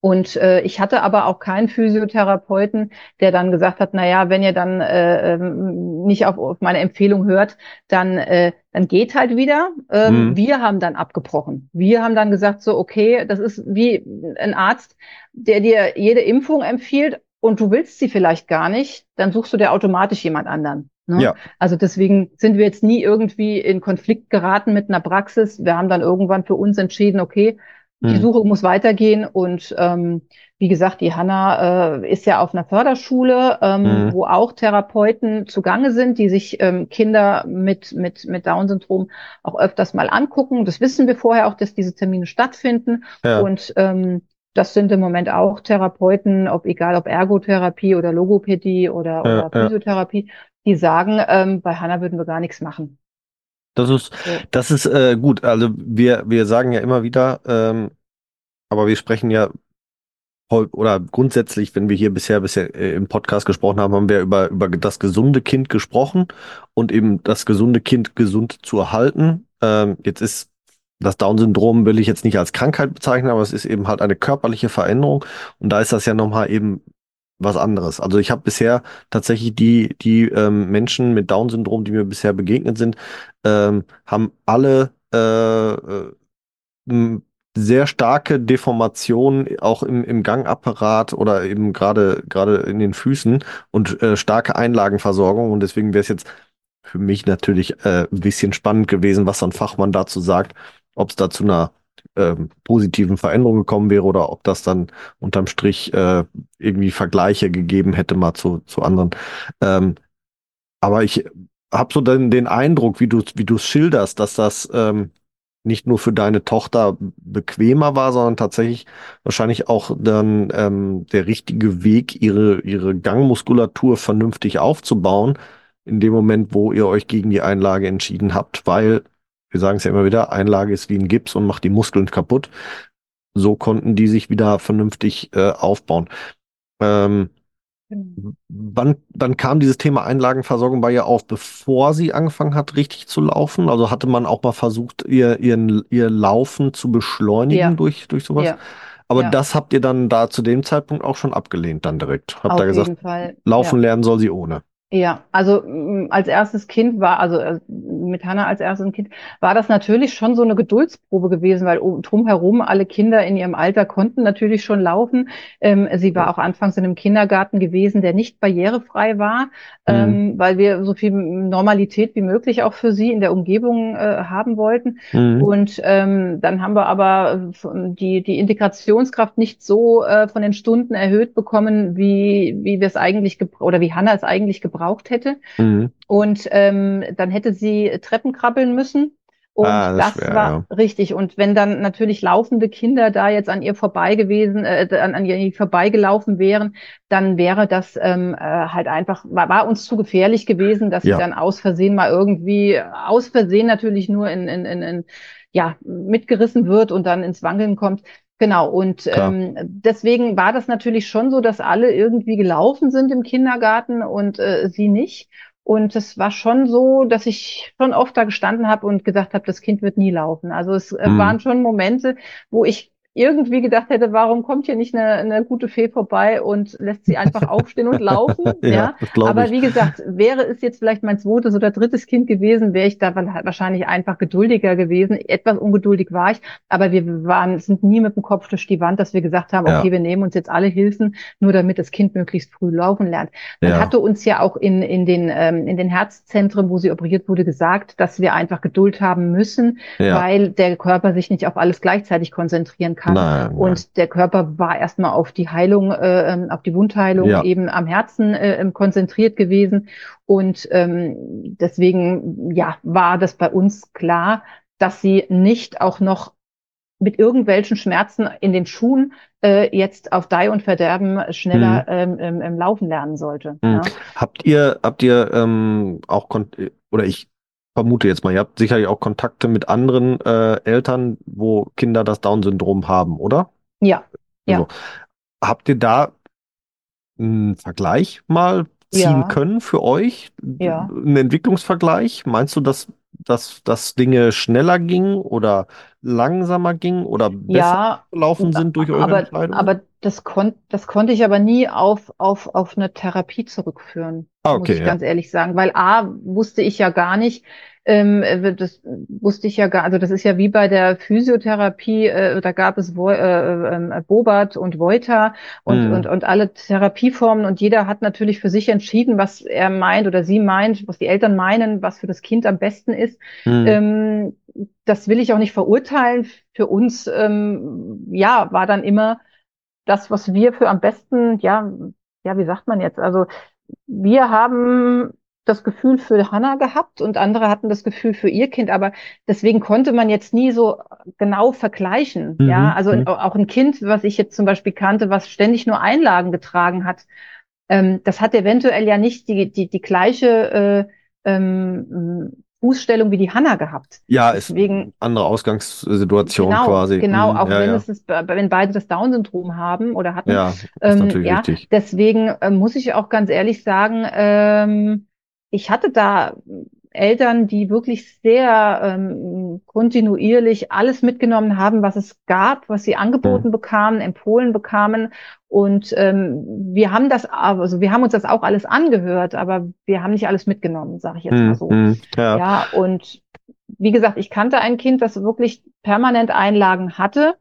und äh, ich hatte aber auch keinen Physiotherapeuten, der dann gesagt hat, na ja, wenn ihr dann äh, ähm, nicht auf, auf meine Empfehlung hört, dann äh, dann geht halt wieder. Ähm, mhm. Wir haben dann abgebrochen. Wir haben dann gesagt, so okay, das ist wie ein Arzt, der dir jede Impfung empfiehlt und du willst sie vielleicht gar nicht, dann suchst du dir automatisch jemand anderen. Ne? Ja. Also deswegen sind wir jetzt nie irgendwie in Konflikt geraten mit einer Praxis. Wir haben dann irgendwann für uns entschieden, okay, die hm. Suche muss weitergehen und ähm, wie gesagt, die Hanna äh, ist ja auf einer Förderschule, ähm, mhm. wo auch Therapeuten zugange sind, die sich ähm, Kinder mit, mit, mit Down-Syndrom auch öfters mal angucken. Das wissen wir vorher auch, dass diese Termine stattfinden. Ja. Und ähm, das sind im Moment auch Therapeuten, ob egal ob Ergotherapie oder Logopädie oder, ja, oder Physiotherapie, ja. die sagen, ähm, bei Hanna würden wir gar nichts machen. Das ist, das ist äh, gut. Also wir, wir sagen ja immer wieder, ähm, aber wir sprechen ja oder grundsätzlich, wenn wir hier bisher bisher äh, im Podcast gesprochen haben, haben wir über über das gesunde Kind gesprochen und eben das gesunde Kind gesund zu erhalten. Ähm, jetzt ist das Down-Syndrom will ich jetzt nicht als Krankheit bezeichnen, aber es ist eben halt eine körperliche Veränderung und da ist das ja nochmal eben was anderes. Also ich habe bisher tatsächlich die, die ähm, Menschen mit Down-Syndrom, die mir bisher begegnet sind, ähm, haben alle äh, äh, sehr starke Deformationen auch im, im Gangapparat oder eben gerade gerade in den Füßen und äh, starke Einlagenversorgung. Und deswegen wäre es jetzt für mich natürlich äh, ein bisschen spannend gewesen, was so ein Fachmann dazu sagt, ob es da zu einer ähm, positiven Veränderung gekommen wäre oder ob das dann unterm Strich äh, irgendwie Vergleiche gegeben hätte mal zu, zu anderen. Ähm, aber ich habe so den, den Eindruck, wie du wie du schilderst, dass das ähm, nicht nur für deine Tochter bequemer war, sondern tatsächlich wahrscheinlich auch dann ähm, der richtige Weg, ihre ihre Gangmuskulatur vernünftig aufzubauen, in dem Moment, wo ihr euch gegen die Einlage entschieden habt, weil wir sagen es ja immer wieder, Einlage ist wie ein Gips und macht die Muskeln kaputt. So konnten die sich wieder vernünftig äh, aufbauen. Ähm, genau. wann, wann kam dieses Thema Einlagenversorgung bei ihr auf, bevor sie angefangen hat, richtig zu laufen? Also hatte man auch mal versucht, ihr, ihren, ihr Laufen zu beschleunigen ja. durch, durch sowas? Ja. Aber ja. das habt ihr dann da zu dem Zeitpunkt auch schon abgelehnt, dann direkt. Habt ihr gesagt, laufen lernen soll sie ohne. Ja, also als erstes Kind war, also äh, mit Hannah als erstes Kind, war das natürlich schon so eine Geduldsprobe gewesen, weil drumherum alle Kinder in ihrem Alter konnten natürlich schon laufen. Ähm, sie war auch anfangs in einem Kindergarten gewesen, der nicht barrierefrei war, mhm. ähm, weil wir so viel Normalität wie möglich auch für sie in der Umgebung äh, haben wollten. Mhm. Und ähm, dann haben wir aber die, die Integrationskraft nicht so äh, von den Stunden erhöht bekommen, wie, wie wir es eigentlich oder wie Hannah es eigentlich gebraucht gebraucht hätte. Mhm. Und ähm, dann hätte sie Treppen krabbeln müssen. Und ah, das, das wär, war ja. richtig. Und wenn dann natürlich laufende Kinder da jetzt an ihr vorbei gewesen, äh, an, an ihr vorbeigelaufen wären, dann wäre das ähm, äh, halt einfach, war, war uns zu gefährlich gewesen, dass ja. sie dann aus Versehen mal irgendwie, aus Versehen natürlich nur in, in, in, in ja, mitgerissen wird und dann ins Wangeln kommt. Genau, und ähm, deswegen war das natürlich schon so, dass alle irgendwie gelaufen sind im Kindergarten und äh, sie nicht. Und es war schon so, dass ich schon oft da gestanden habe und gesagt habe, das Kind wird nie laufen. Also es äh, mhm. waren schon Momente, wo ich irgendwie gedacht hätte, warum kommt hier nicht eine, eine gute Fee vorbei und lässt sie einfach [LAUGHS] aufstehen und laufen. [LAUGHS] ja, ja. Aber ich. wie gesagt, wäre es jetzt vielleicht mein zweites oder drittes Kind gewesen, wäre ich da wahrscheinlich einfach geduldiger gewesen. Etwas ungeduldig war ich, aber wir waren, sind nie mit dem Kopf durch die Wand, dass wir gesagt haben, ja. okay, wir nehmen uns jetzt alle Hilfen, nur damit das Kind möglichst früh laufen lernt. Man ja. hatte uns ja auch in, in, den, ähm, in den Herzzentren, wo sie operiert wurde, gesagt, dass wir einfach Geduld haben müssen, weil der Körper sich nicht auf alles gleichzeitig konzentrieren kann. Nein, und nein. der Körper war erstmal auf die Heilung, äh, ähm, auf die Wundheilung ja. eben am Herzen äh, ähm, konzentriert gewesen. Und ähm, deswegen, ja, war das bei uns klar, dass sie nicht auch noch mit irgendwelchen Schmerzen in den Schuhen äh, jetzt auf Dei und Verderben schneller mhm. ähm, ähm, laufen lernen sollte. Mhm. Ja. Habt ihr, habt ihr ähm, auch oder ich vermute jetzt mal, ihr habt sicherlich auch Kontakte mit anderen äh, Eltern, wo Kinder das Down-Syndrom haben, oder? Ja. Also, ja. Habt ihr da einen Vergleich mal ziehen ja. können für euch? Ja. Einen Entwicklungsvergleich? Meinst du, dass, dass, dass Dinge schneller gingen oder langsamer gingen oder besser ja, gelaufen sind durch eure aber, Entscheidung? Aber das, kon das konnte ich aber nie auf, auf, auf eine Therapie zurückführen, ah, okay, muss ich ja. ganz ehrlich sagen. Weil A, wusste ich ja gar nicht, ähm, äh, das wusste ich ja gar, also das ist ja wie bei der Physiotherapie, äh, da gab es Vo äh, äh, Bobart und Voita und, mhm. und, und alle Therapieformen und jeder hat natürlich für sich entschieden, was er meint oder sie meint, was die Eltern meinen, was für das Kind am besten ist. Mhm. Ähm, das will ich auch nicht verurteilen. Für uns, ähm, ja, war dann immer das, was wir für am besten, ja, ja, wie sagt man jetzt? Also wir haben das Gefühl für Hannah gehabt und andere hatten das Gefühl für ihr Kind, aber deswegen konnte man jetzt nie so genau vergleichen. Mhm. Ja, also mhm. auch ein Kind, was ich jetzt zum Beispiel kannte, was ständig nur Einlagen getragen hat, ähm, das hat eventuell ja nicht die, die, die gleiche äh, ähm, Fußstellung wie die Hanna gehabt. Ja, Deswegen, ist andere Ausgangssituation genau, quasi. Genau, mhm, auch ja, wenn, ja. Es ist, wenn beide das Down-Syndrom haben oder hatten. Ja, ist ähm, natürlich ja, richtig. Deswegen äh, muss ich auch ganz ehrlich sagen, ähm, ich hatte da Eltern, die wirklich sehr ähm, kontinuierlich alles mitgenommen haben, was es gab, was sie angeboten mhm. bekamen, empfohlen bekamen. Und ähm, wir haben das, also wir haben uns das auch alles angehört, aber wir haben nicht alles mitgenommen, sage ich jetzt mhm. mal so. Mhm. Ja. ja, und wie gesagt, ich kannte ein Kind, das wirklich permanent Einlagen hatte.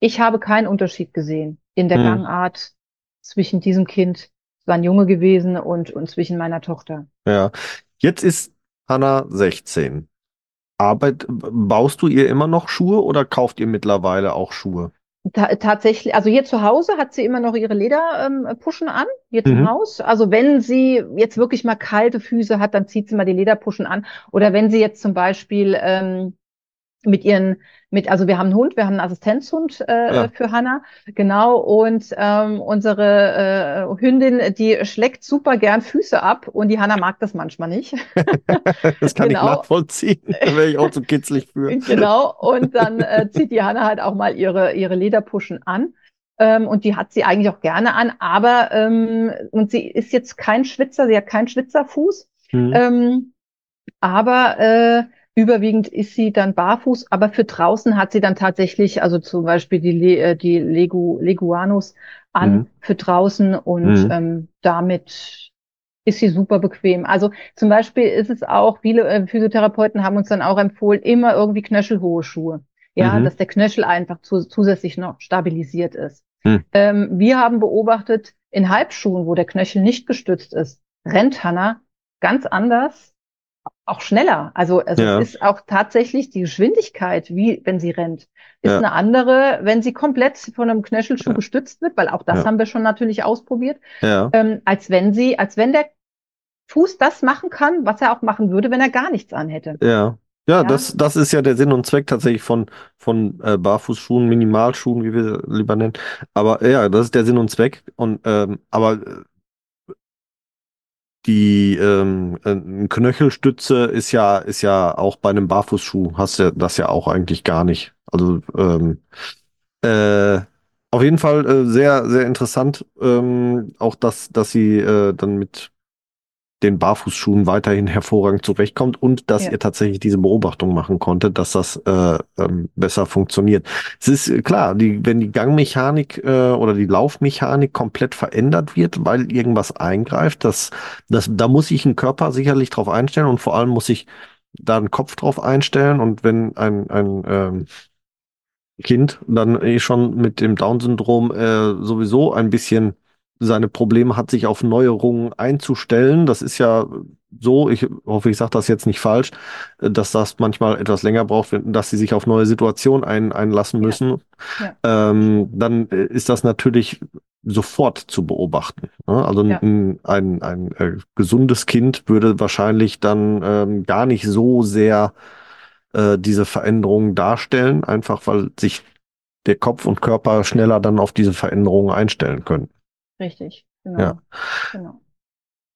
Ich habe keinen Unterschied gesehen in der mhm. Gangart zwischen diesem Kind war ein Junge gewesen und, und zwischen meiner Tochter. Ja, jetzt ist Hanna 16. Arbeit, baust du ihr immer noch Schuhe oder kauft ihr mittlerweile auch Schuhe? Ta tatsächlich, also hier zu Hause hat sie immer noch ihre Lederpuschen ähm, an, hier mhm. zum Haus. Also wenn sie jetzt wirklich mal kalte Füße hat, dann zieht sie mal die Lederpuschen an. Oder wenn sie jetzt zum Beispiel ähm, mit ihren, mit, also wir haben einen Hund, wir haben einen Assistenzhund äh, ja. für Hanna, genau, und ähm, unsere äh, Hündin, die schlägt super gern Füße ab und die Hanna mag das manchmal nicht. [LAUGHS] das kann genau. ich nachvollziehen, da wäre ich auch zu kitzlig für. [LAUGHS] Genau, und dann äh, zieht die Hanna halt auch mal ihre, ihre Lederpuschen an. Ähm, und die hat sie eigentlich auch gerne an, aber ähm, und sie ist jetzt kein Schwitzer, sie hat keinen Schwitzerfuß. Mhm. Ähm, aber äh, Überwiegend ist sie dann barfuß, aber für draußen hat sie dann tatsächlich, also zum Beispiel die, Le äh, die Legu Leguanus an mhm. für draußen und mhm. ähm, damit ist sie super bequem. Also zum Beispiel ist es auch, viele äh, Physiotherapeuten haben uns dann auch empfohlen, immer irgendwie knöchelhohe Schuhe. Ja, mhm. dass der Knöchel einfach zu, zusätzlich noch stabilisiert ist. Mhm. Ähm, wir haben beobachtet, in Halbschuhen, wo der Knöchel nicht gestützt ist, rennt Hanna ganz anders auch schneller. Also, also ja. es ist auch tatsächlich die Geschwindigkeit, wie wenn sie rennt, ist ja. eine andere, wenn sie komplett von einem Knöchelschuh ja. gestützt wird, weil auch das haben wir schon natürlich ausprobiert, ähm, als wenn sie, als wenn der Fuß das machen kann, was er auch machen würde, wenn er gar nichts anhätte. Ja. Ja, Das, das ist ja der Sinn und Zweck tatsächlich von, von äh, Barfußschuhen, Minimalschuhen, wie wir lieber nennen. Aber ja, das ist der Sinn und Zweck. Und ähm, aber äh, die ähm, äh, Knöchelstütze ist ja ist ja auch bei einem Barfußschuh hast du das ja auch eigentlich gar nicht. Also ähm, äh, auf jeden Fall äh, sehr sehr interessant ähm, auch dass dass sie äh, dann mit den Barfußschuhen weiterhin hervorragend zurechtkommt und dass Ja. ihr tatsächlich diese Beobachtung machen konntet, dass das äh, ähm, besser funktioniert. Es ist äh, klar, die, wenn die Gangmechanik äh, oder die Laufmechanik komplett verändert wird, weil irgendwas eingreift, das, das, da muss sich ein Körper sicherlich drauf einstellen und vor allem muss ich da einen Kopf drauf einstellen und wenn ein, ein ähm, Kind dann eh schon mit dem Down-Syndrom äh, sowieso ein bisschen seine Probleme hat, sich auf Neuerungen einzustellen. Das ist ja so, ich hoffe, ich sage das jetzt nicht falsch, dass das manchmal etwas länger braucht, dass sie sich auf neue Situationen ein, einlassen Ja. müssen. Ja. Ähm, dann äh, ist das natürlich sofort zu beobachten. Ne? Also Ja. ein, ein, ein äh, gesundes Kind würde wahrscheinlich dann ähm, gar nicht so sehr äh, diese Veränderungen darstellen, einfach weil sich der Kopf und Körper schneller dann auf diese Veränderungen einstellen können. Richtig, genau. Ja. genau.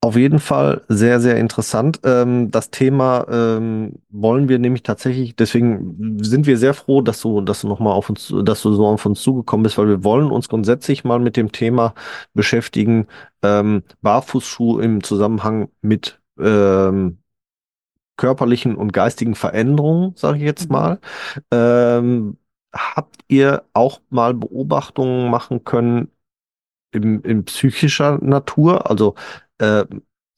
Auf jeden Fall sehr, sehr interessant. Ähm, das Thema ähm, wollen wir nämlich tatsächlich, deswegen sind wir sehr froh, dass du, dass du nochmal auf uns, dass du so auf uns zugekommen bist, weil wir wollen uns grundsätzlich mal mit dem Thema beschäftigen, ähm, Barfußschuh im Zusammenhang mit körperlichen und geistigen Veränderungen, sage ich jetzt Mhm. mal. Ähm, habt ihr auch mal Beobachtungen machen können im, in psychischer Natur? Also äh,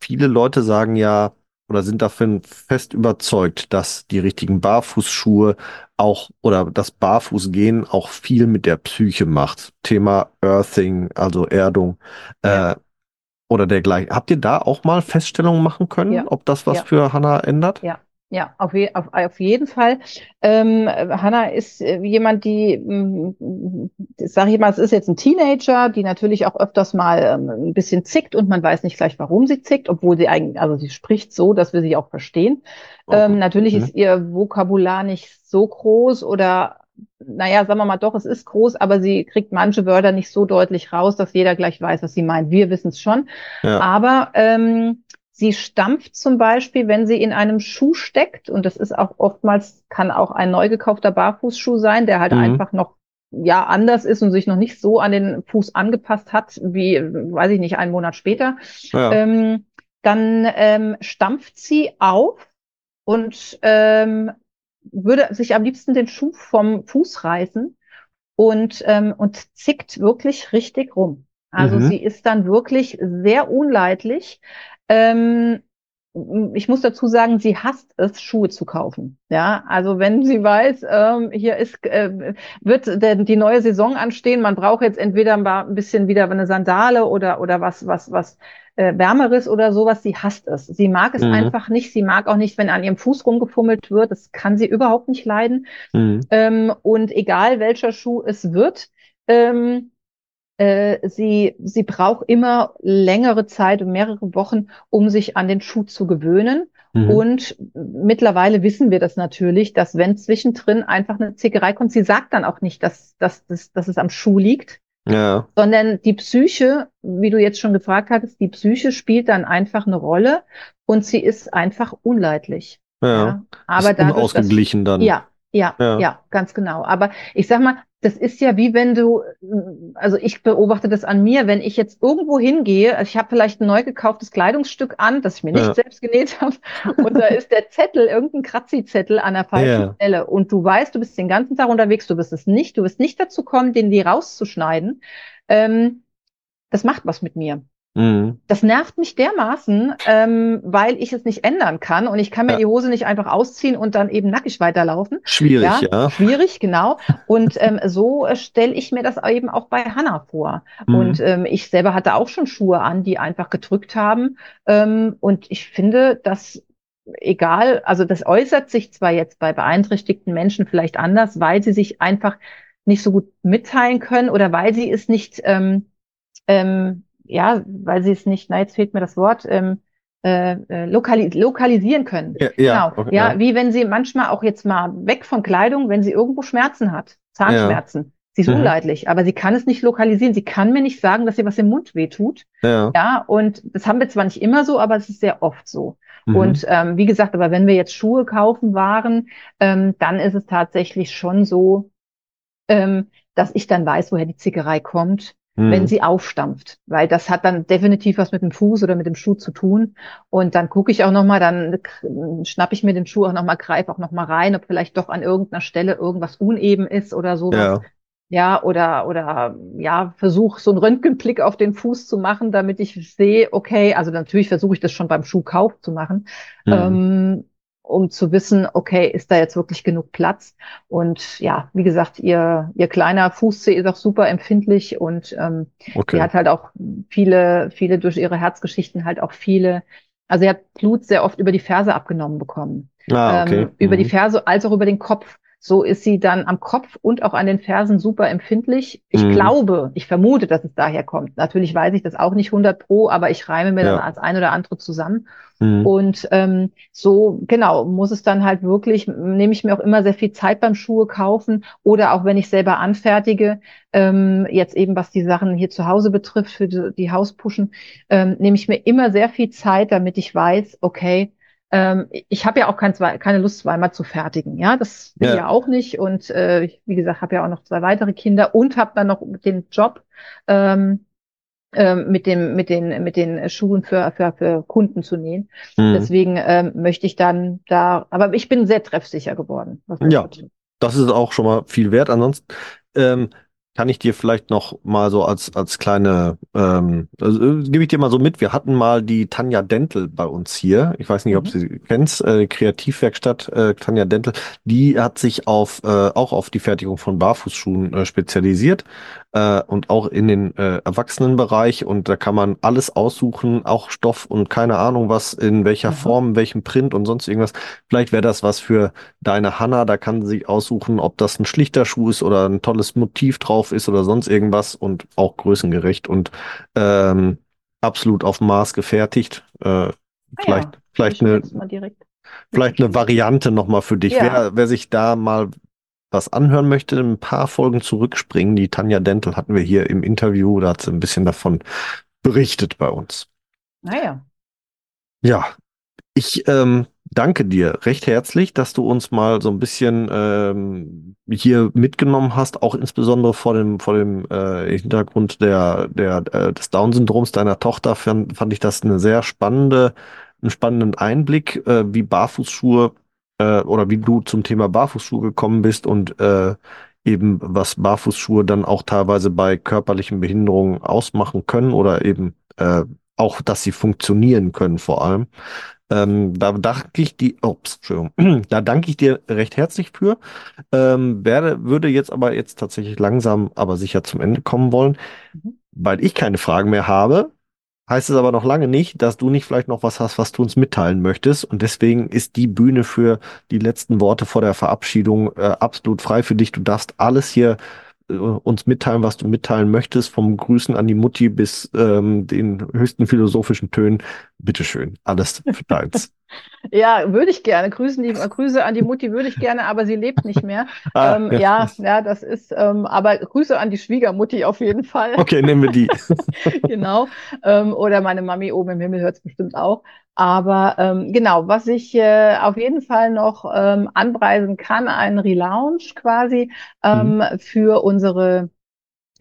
viele Leute sagen ja oder sind davon fest überzeugt, dass die richtigen Barfußschuhe auch oder das Barfußgehen auch viel mit der Psyche macht. Thema Earthing, also Erdung Ja. äh, oder dergleichen. Habt ihr da auch mal Feststellungen machen können, Ja. ob das was Ja. für Hannah ändert? Ja. Ja, auf, je, auf, auf jeden Fall. Ähm, Hanna ist äh, jemand, die, mm, sage ich mal, es ist jetzt ein Teenager, die natürlich auch öfters mal ähm, ein bisschen zickt und man weiß nicht gleich, warum sie zickt, obwohl sie eigentlich, also sie spricht so, dass wir sie auch verstehen. Ähm, natürlich Mhm. ist ihr Vokabular nicht so groß oder, naja, sagen wir mal doch, es ist groß, aber sie kriegt manche Wörter nicht so deutlich raus, dass jeder gleich weiß, was sie meint. Wir wissen es schon. Ja. Aber ähm, sie stampft zum Beispiel, wenn sie in einem Schuh steckt, und das ist auch oftmals, kann auch ein neu gekaufter Barfußschuh sein, der halt Mhm. einfach noch ja anders ist und sich noch nicht so an den Fuß angepasst hat, wie, weiß ich nicht, einen Monat später. Ja. Ähm, dann ähm, stampft sie auf und ähm, würde sich am liebsten den Schuh vom Fuß reißen und, ähm, und zickt wirklich richtig rum. Also Mhm. sie ist dann wirklich sehr unleidlich. Ähm, ich muss dazu sagen, sie hasst es, Schuhe zu kaufen. Ja, also wenn sie weiß, ähm, hier ist, äh, wird denn die neue Saison anstehen, man braucht jetzt entweder mal ein bisschen wieder eine Sandale oder, oder was, was, was äh, Wärmeres oder sowas, sie hasst es. Sie mag es Mhm. einfach nicht. Sie mag auch nicht, wenn an ihrem Fuß rumgefummelt wird. Das kann sie überhaupt nicht leiden. Mhm. Ähm, und egal welcher Schuh es wird, ähm, äh, sie, sie braucht immer längere Zeit, mehrere Wochen, um sich an den Schuh zu gewöhnen. Mhm. Und mittlerweile wissen wir das natürlich, dass wenn zwischendrin einfach eine Zickerei kommt, sie sagt dann auch nicht, dass, dass, dass, dass es am Schuh liegt, Ja. sondern die Psyche, wie du jetzt schon gefragt hattest, die Psyche spielt dann einfach eine Rolle und sie ist einfach unleidlich. Ja. Aber ist dadurch, dass, unausgeglichen dann. ja, ja, Ja. ja, ganz genau. Aber ich sag mal, das ist ja wie wenn du, also ich beobachte das an mir, wenn ich jetzt irgendwo hingehe, also ich habe vielleicht ein neu gekauftes Kleidungsstück an, das ich mir nicht Ja. selbst genäht habe, [LAUGHS] und da ist der Zettel, irgendein Kratzi-Zettel an der falschen Ja. Stelle und du weißt, du bist den ganzen Tag unterwegs, du wirst es nicht, du wirst nicht dazu kommen, den die rauszuschneiden. Ähm, das macht was mit mir. Mhm. Das nervt mich dermaßen, ähm, weil ich es nicht ändern kann und ich kann mir Ja. die Hose nicht einfach ausziehen und dann eben nackig weiterlaufen. Schwierig, ja. Schwierig, genau. Und [LAUGHS] ähm, so äh, stelle ich mir das eben auch bei Hannah vor. Mhm. Und ähm, ich selber hatte auch schon Schuhe an, die einfach gedrückt haben. Ähm, und ich finde, dass egal, also das äußert sich zwar jetzt bei beeinträchtigten Menschen vielleicht anders, weil sie sich einfach nicht so gut mitteilen können oder weil sie es nicht, ähm, ähm, ja, weil sie es nicht, na jetzt fehlt mir das Wort, ähm, äh, äh, lokali lokalisieren können. ja, ja, Genau. okay, ja, wie wenn sie manchmal auch jetzt mal weg von Kleidung, wenn sie irgendwo Schmerzen hat, Zahnschmerzen. Sie ist Mhm. unleidlich, aber sie kann es nicht lokalisieren. Sie kann mir nicht sagen, dass ihr was im Mund wehtut. ja. Ja, und das haben wir zwar nicht immer so, aber es ist sehr oft so. Mhm. Und ähm, wie gesagt, aber wenn wir jetzt Schuhe kaufen waren, ähm, dann ist es tatsächlich schon so, ähm, dass ich dann weiß, woher die Zickerei kommt. Mhm. wenn sie aufstampft, weil das hat dann definitiv was mit dem Fuß oder mit dem Schuh zu tun. Und dann gucke ich auch nochmal, dann schnapp ich mir den Schuh auch nochmal, greife auch nochmal rein, ob vielleicht doch an irgendeiner Stelle irgendwas uneben ist oder so. Ja. Ja, oder, oder, ja, versuche so einen Röntgenblick auf den Fuß zu machen, damit ich sehe, okay, also natürlich versuche ich das schon beim Schuhkauf zu machen. Mhm. Ähm, um zu wissen, okay, ist da jetzt wirklich genug Platz? Und ja, wie gesagt, ihr, ihr kleiner Fußzeh ist auch super empfindlich und ähm, okay. sie hat halt auch viele, viele durch ihre Herzgeschichten halt auch viele, also sie hat Blut sehr oft über die Ferse abgenommen bekommen. Ah, okay. ähm, über mhm. die Ferse als auch über den Kopf. So ist sie dann am Kopf und auch an den Fersen super empfindlich. Ich mhm. glaube, ich vermute, dass es daher kommt. Natürlich weiß ich das auch nicht 100 pro, aber ich reime mir ja. dann als ein oder andere zusammen. Mhm. Und ähm, so, genau, muss es dann halt wirklich, nehme ich mir auch immer sehr viel Zeit beim Schuhe kaufen oder auch wenn ich selber anfertige, ähm, jetzt eben was die Sachen hier zu Hause betrifft, für die, die Hauspuschen, ähm, nehme ich mir immer sehr viel Zeit, damit ich weiß, okay, ähm, ich habe ja auch kein, keine Lust, zweimal zu fertigen. Ja, das will ja. ja auch nicht. Und äh, wie gesagt, habe ja auch noch zwei weitere Kinder und habe dann noch den Job ähm, äh, mit dem mit den mit den Schuhen für für, für Kunden zu nähen. Mhm. Deswegen ähm, möchte ich dann da. Aber ich bin sehr treffsicher geworden. ja, das ist auch schon mal viel wert. Ansonsten ähm, kann ich dir vielleicht noch mal so als, als kleine, ähm, also, äh, gebe ich dir mal so mit. Wir hatten mal die Tanja Dentel bei uns hier. Ich weiß nicht, mhm. ob du sie kennst, äh, Kreativwerkstatt äh, Tanja Dentel. Die hat sich auf, äh, auch auf die Fertigung von Barfußschuhen äh, spezialisiert äh, und auch in den äh, Erwachsenenbereich. Und da kann man alles aussuchen, auch Stoff und keine Ahnung was, in welcher mhm. Form, welchem Print und sonst irgendwas. Vielleicht wäre das was für deine Hanna. Da kann sie aussuchen, ob das ein schlichter Schuh ist oder ein tolles Motiv drauf ist oder sonst irgendwas und auch größengerecht und ähm, absolut auf Maß gefertigt. Äh, ah vielleicht, ja. vielleicht eine, vielleicht eine Variante nochmal für dich. Ja. Wer, wer sich da mal was anhören möchte, ein paar Folgen zurückspringen. Die Tanja Dentel hatten wir hier im Interview, da hat sie ein bisschen davon berichtet bei uns. Naja. Ja, ich ähm, danke dir recht herzlich, dass du uns mal so ein bisschen ähm, hier mitgenommen hast, auch insbesondere vor dem vor dem äh, Hintergrund der der äh, des Down-Syndroms deiner Tochter fand, fand ich das eine sehr spannende einen spannenden Einblick, äh, wie Barfußschuhe äh, oder wie du zum Thema Barfußschuhe gekommen bist und äh, eben was Barfußschuhe dann auch teilweise bei körperlichen Behinderungen ausmachen können oder eben äh, auch, dass sie funktionieren können vor allem. Ähm, da danke ich die, ups, Entschuldigung, [CLEARS THROAT] da danke ich dir recht herzlich für. Ähm, werde, würde jetzt aber jetzt tatsächlich langsam, aber sicher zum Ende kommen wollen, mhm. weil ich keine Fragen mehr habe heißt es aber noch lange nicht, dass du nicht vielleicht noch was hast, was du uns mitteilen möchtest. Und deswegen ist die Bühne für die letzten Worte vor der Verabschiedung äh, absolut frei für dich. Du darfst alles hier uns mitteilen, was du mitteilen möchtest, vom Grüßen an die Mutti bis ähm, den höchsten philosophischen Tönen. Bitteschön, alles für deins. [LAUGHS] Ja, würde ich gerne. Grüßen die, Grüße an die Mutti würde ich gerne, aber sie lebt nicht mehr. [LAUGHS] ah, ähm, ja. ja, ja, das ist, ähm, aber Grüße an die Schwiegermutti auf jeden Fall. Okay, nehmen wir die. [LAUGHS] genau. Ähm, oder meine Mami oben im Himmel hört es bestimmt auch. Aber ähm, genau, was ich äh, auf jeden Fall noch ähm, anpreisen kann, ein Relaunch quasi ähm, mhm. für unsere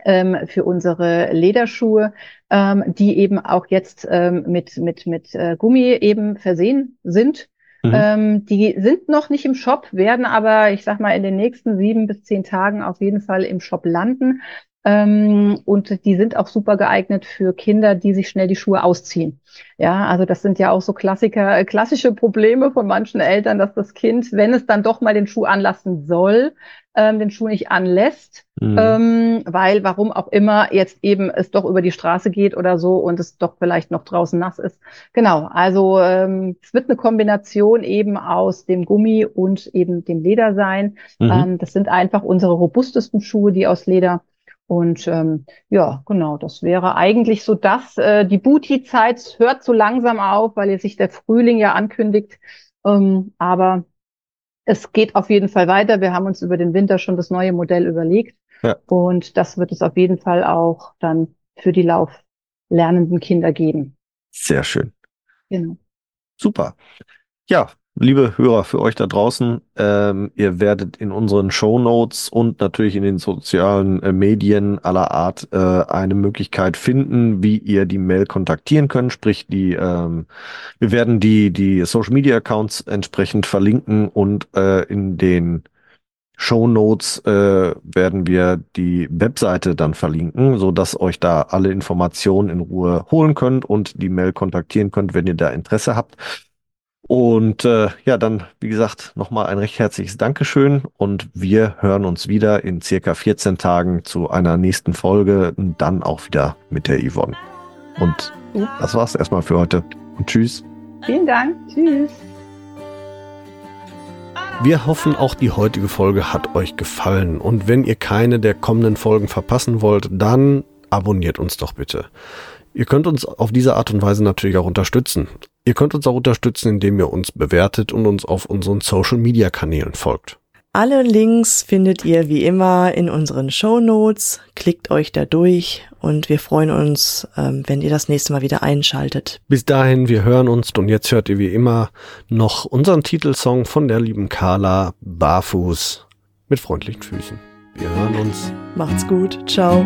ähm, für unsere Lederschuhe, ähm, die eben auch jetzt ähm, mit, mit, mit äh, Gummi eben versehen sind. Mhm. Ähm, die sind noch nicht im Shop, werden aber, ich sag mal, in den nächsten sieben bis zehn Tagen auf jeden Fall im Shop landen. Ähm, und die sind auch super geeignet für Kinder, die sich schnell die Schuhe ausziehen. Ja, also das sind ja auch so Klassiker, äh, klassische Probleme von manchen Eltern, dass das Kind, wenn es dann doch mal den Schuh anlassen soll, ähm, den Schuh nicht anlässt, mhm. ähm, weil warum auch immer jetzt eben es doch über die Straße geht oder so und es doch vielleicht noch draußen nass ist. Genau, also es wird eine Kombination eben aus dem Gummi und eben dem Leder sein. Mhm. Das sind einfach unsere robustesten Schuhe, die aus Leder und ähm, ja, genau, das wäre eigentlich so das. Äh, die Booty-Zeit hört so langsam auf, weil jetzt sich der Frühling ja ankündigt. Ähm, aber es geht auf jeden Fall weiter. Wir haben uns über den Winter schon das neue Modell überlegt. Ja. Und das wird es auf jeden Fall auch dann für die lauflernenden Kinder geben. Sehr schön. Genau. Super. Ja, liebe Hörer, für euch da draußen, ähm, ihr werdet in unseren Show Notes und natürlich in den sozialen äh, Medien aller Art äh, eine Möglichkeit finden, wie ihr die Mail kontaktieren könnt. Sprich, die ähm, wir werden die die Social Media Accounts entsprechend verlinken und äh, in den Show Notes äh, werden wir die Webseite dann verlinken, so dass euch da alle Informationen in Ruhe holen könnt und die Mail kontaktieren könnt, wenn ihr da Interesse habt. Und äh, ja, dann, wie gesagt, nochmal ein recht herzliches Dankeschön und wir hören uns wieder in circa 14 Tagen zu einer nächsten Folge und dann auch wieder mit der Yvonne. Und das war's erstmal für heute. Und tschüss. Vielen Dank. Tschüss. Wir hoffen, auch die heutige Folge hat euch gefallen. Und wenn ihr keine der kommenden Folgen verpassen wollt, dann abonniert uns doch bitte. Ihr könnt uns auf diese Art und Weise natürlich auch unterstützen. Ihr könnt uns auch unterstützen, indem ihr uns bewertet und uns auf unseren Social Media Kanälen folgt. Alle Links findet ihr wie immer in unseren Show Notes. Klickt euch da durch und wir freuen uns, ähm, wenn ihr das nächste Mal wieder einschaltet. Bis dahin, wir hören uns und jetzt hört ihr wie immer noch unseren Titelsong von der lieben Carla Barfuß mit freundlichen Füßen. Wir hören uns. Macht's gut. Ciao.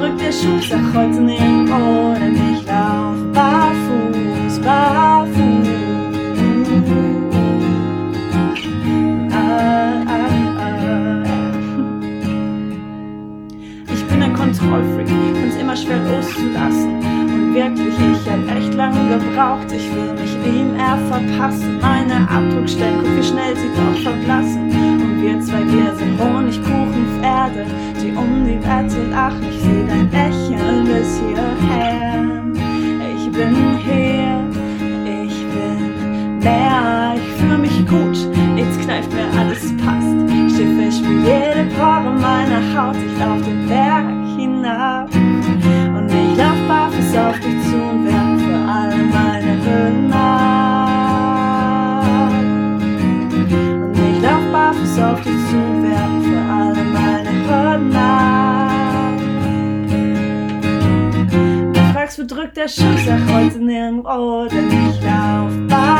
Drückt der Schuh, heute nirgendwo, denn ich lauf barfuß, barfuß. Kontrollfreak, find's immer schwer loszulassen. Und wirklich, ich hab echt lange gebraucht, ich will mich ihm eher verpassen. Meine Abdruckstellen, guck wie schnell sie doch verblassen. Zwei, wir sind Honigkuchenpferde, die um die Wette lachen. Ich seh dein Lächeln bis hierher. Ich bin hier, ich bin mehr, ich fühl mich gut, nichts kneift mir, alles passt. Schiffe, ich spür jede Pore meiner Haut, ich lauf den Berg hinab. Und ich lauf barfuß auf dich zu und werfe alle meine Hürden ab. Auf dich zu und werfe alle meine ab. Du fragst, wo drückt der Schuh, sag heute nirgendwo, denn ich lauf barfuß.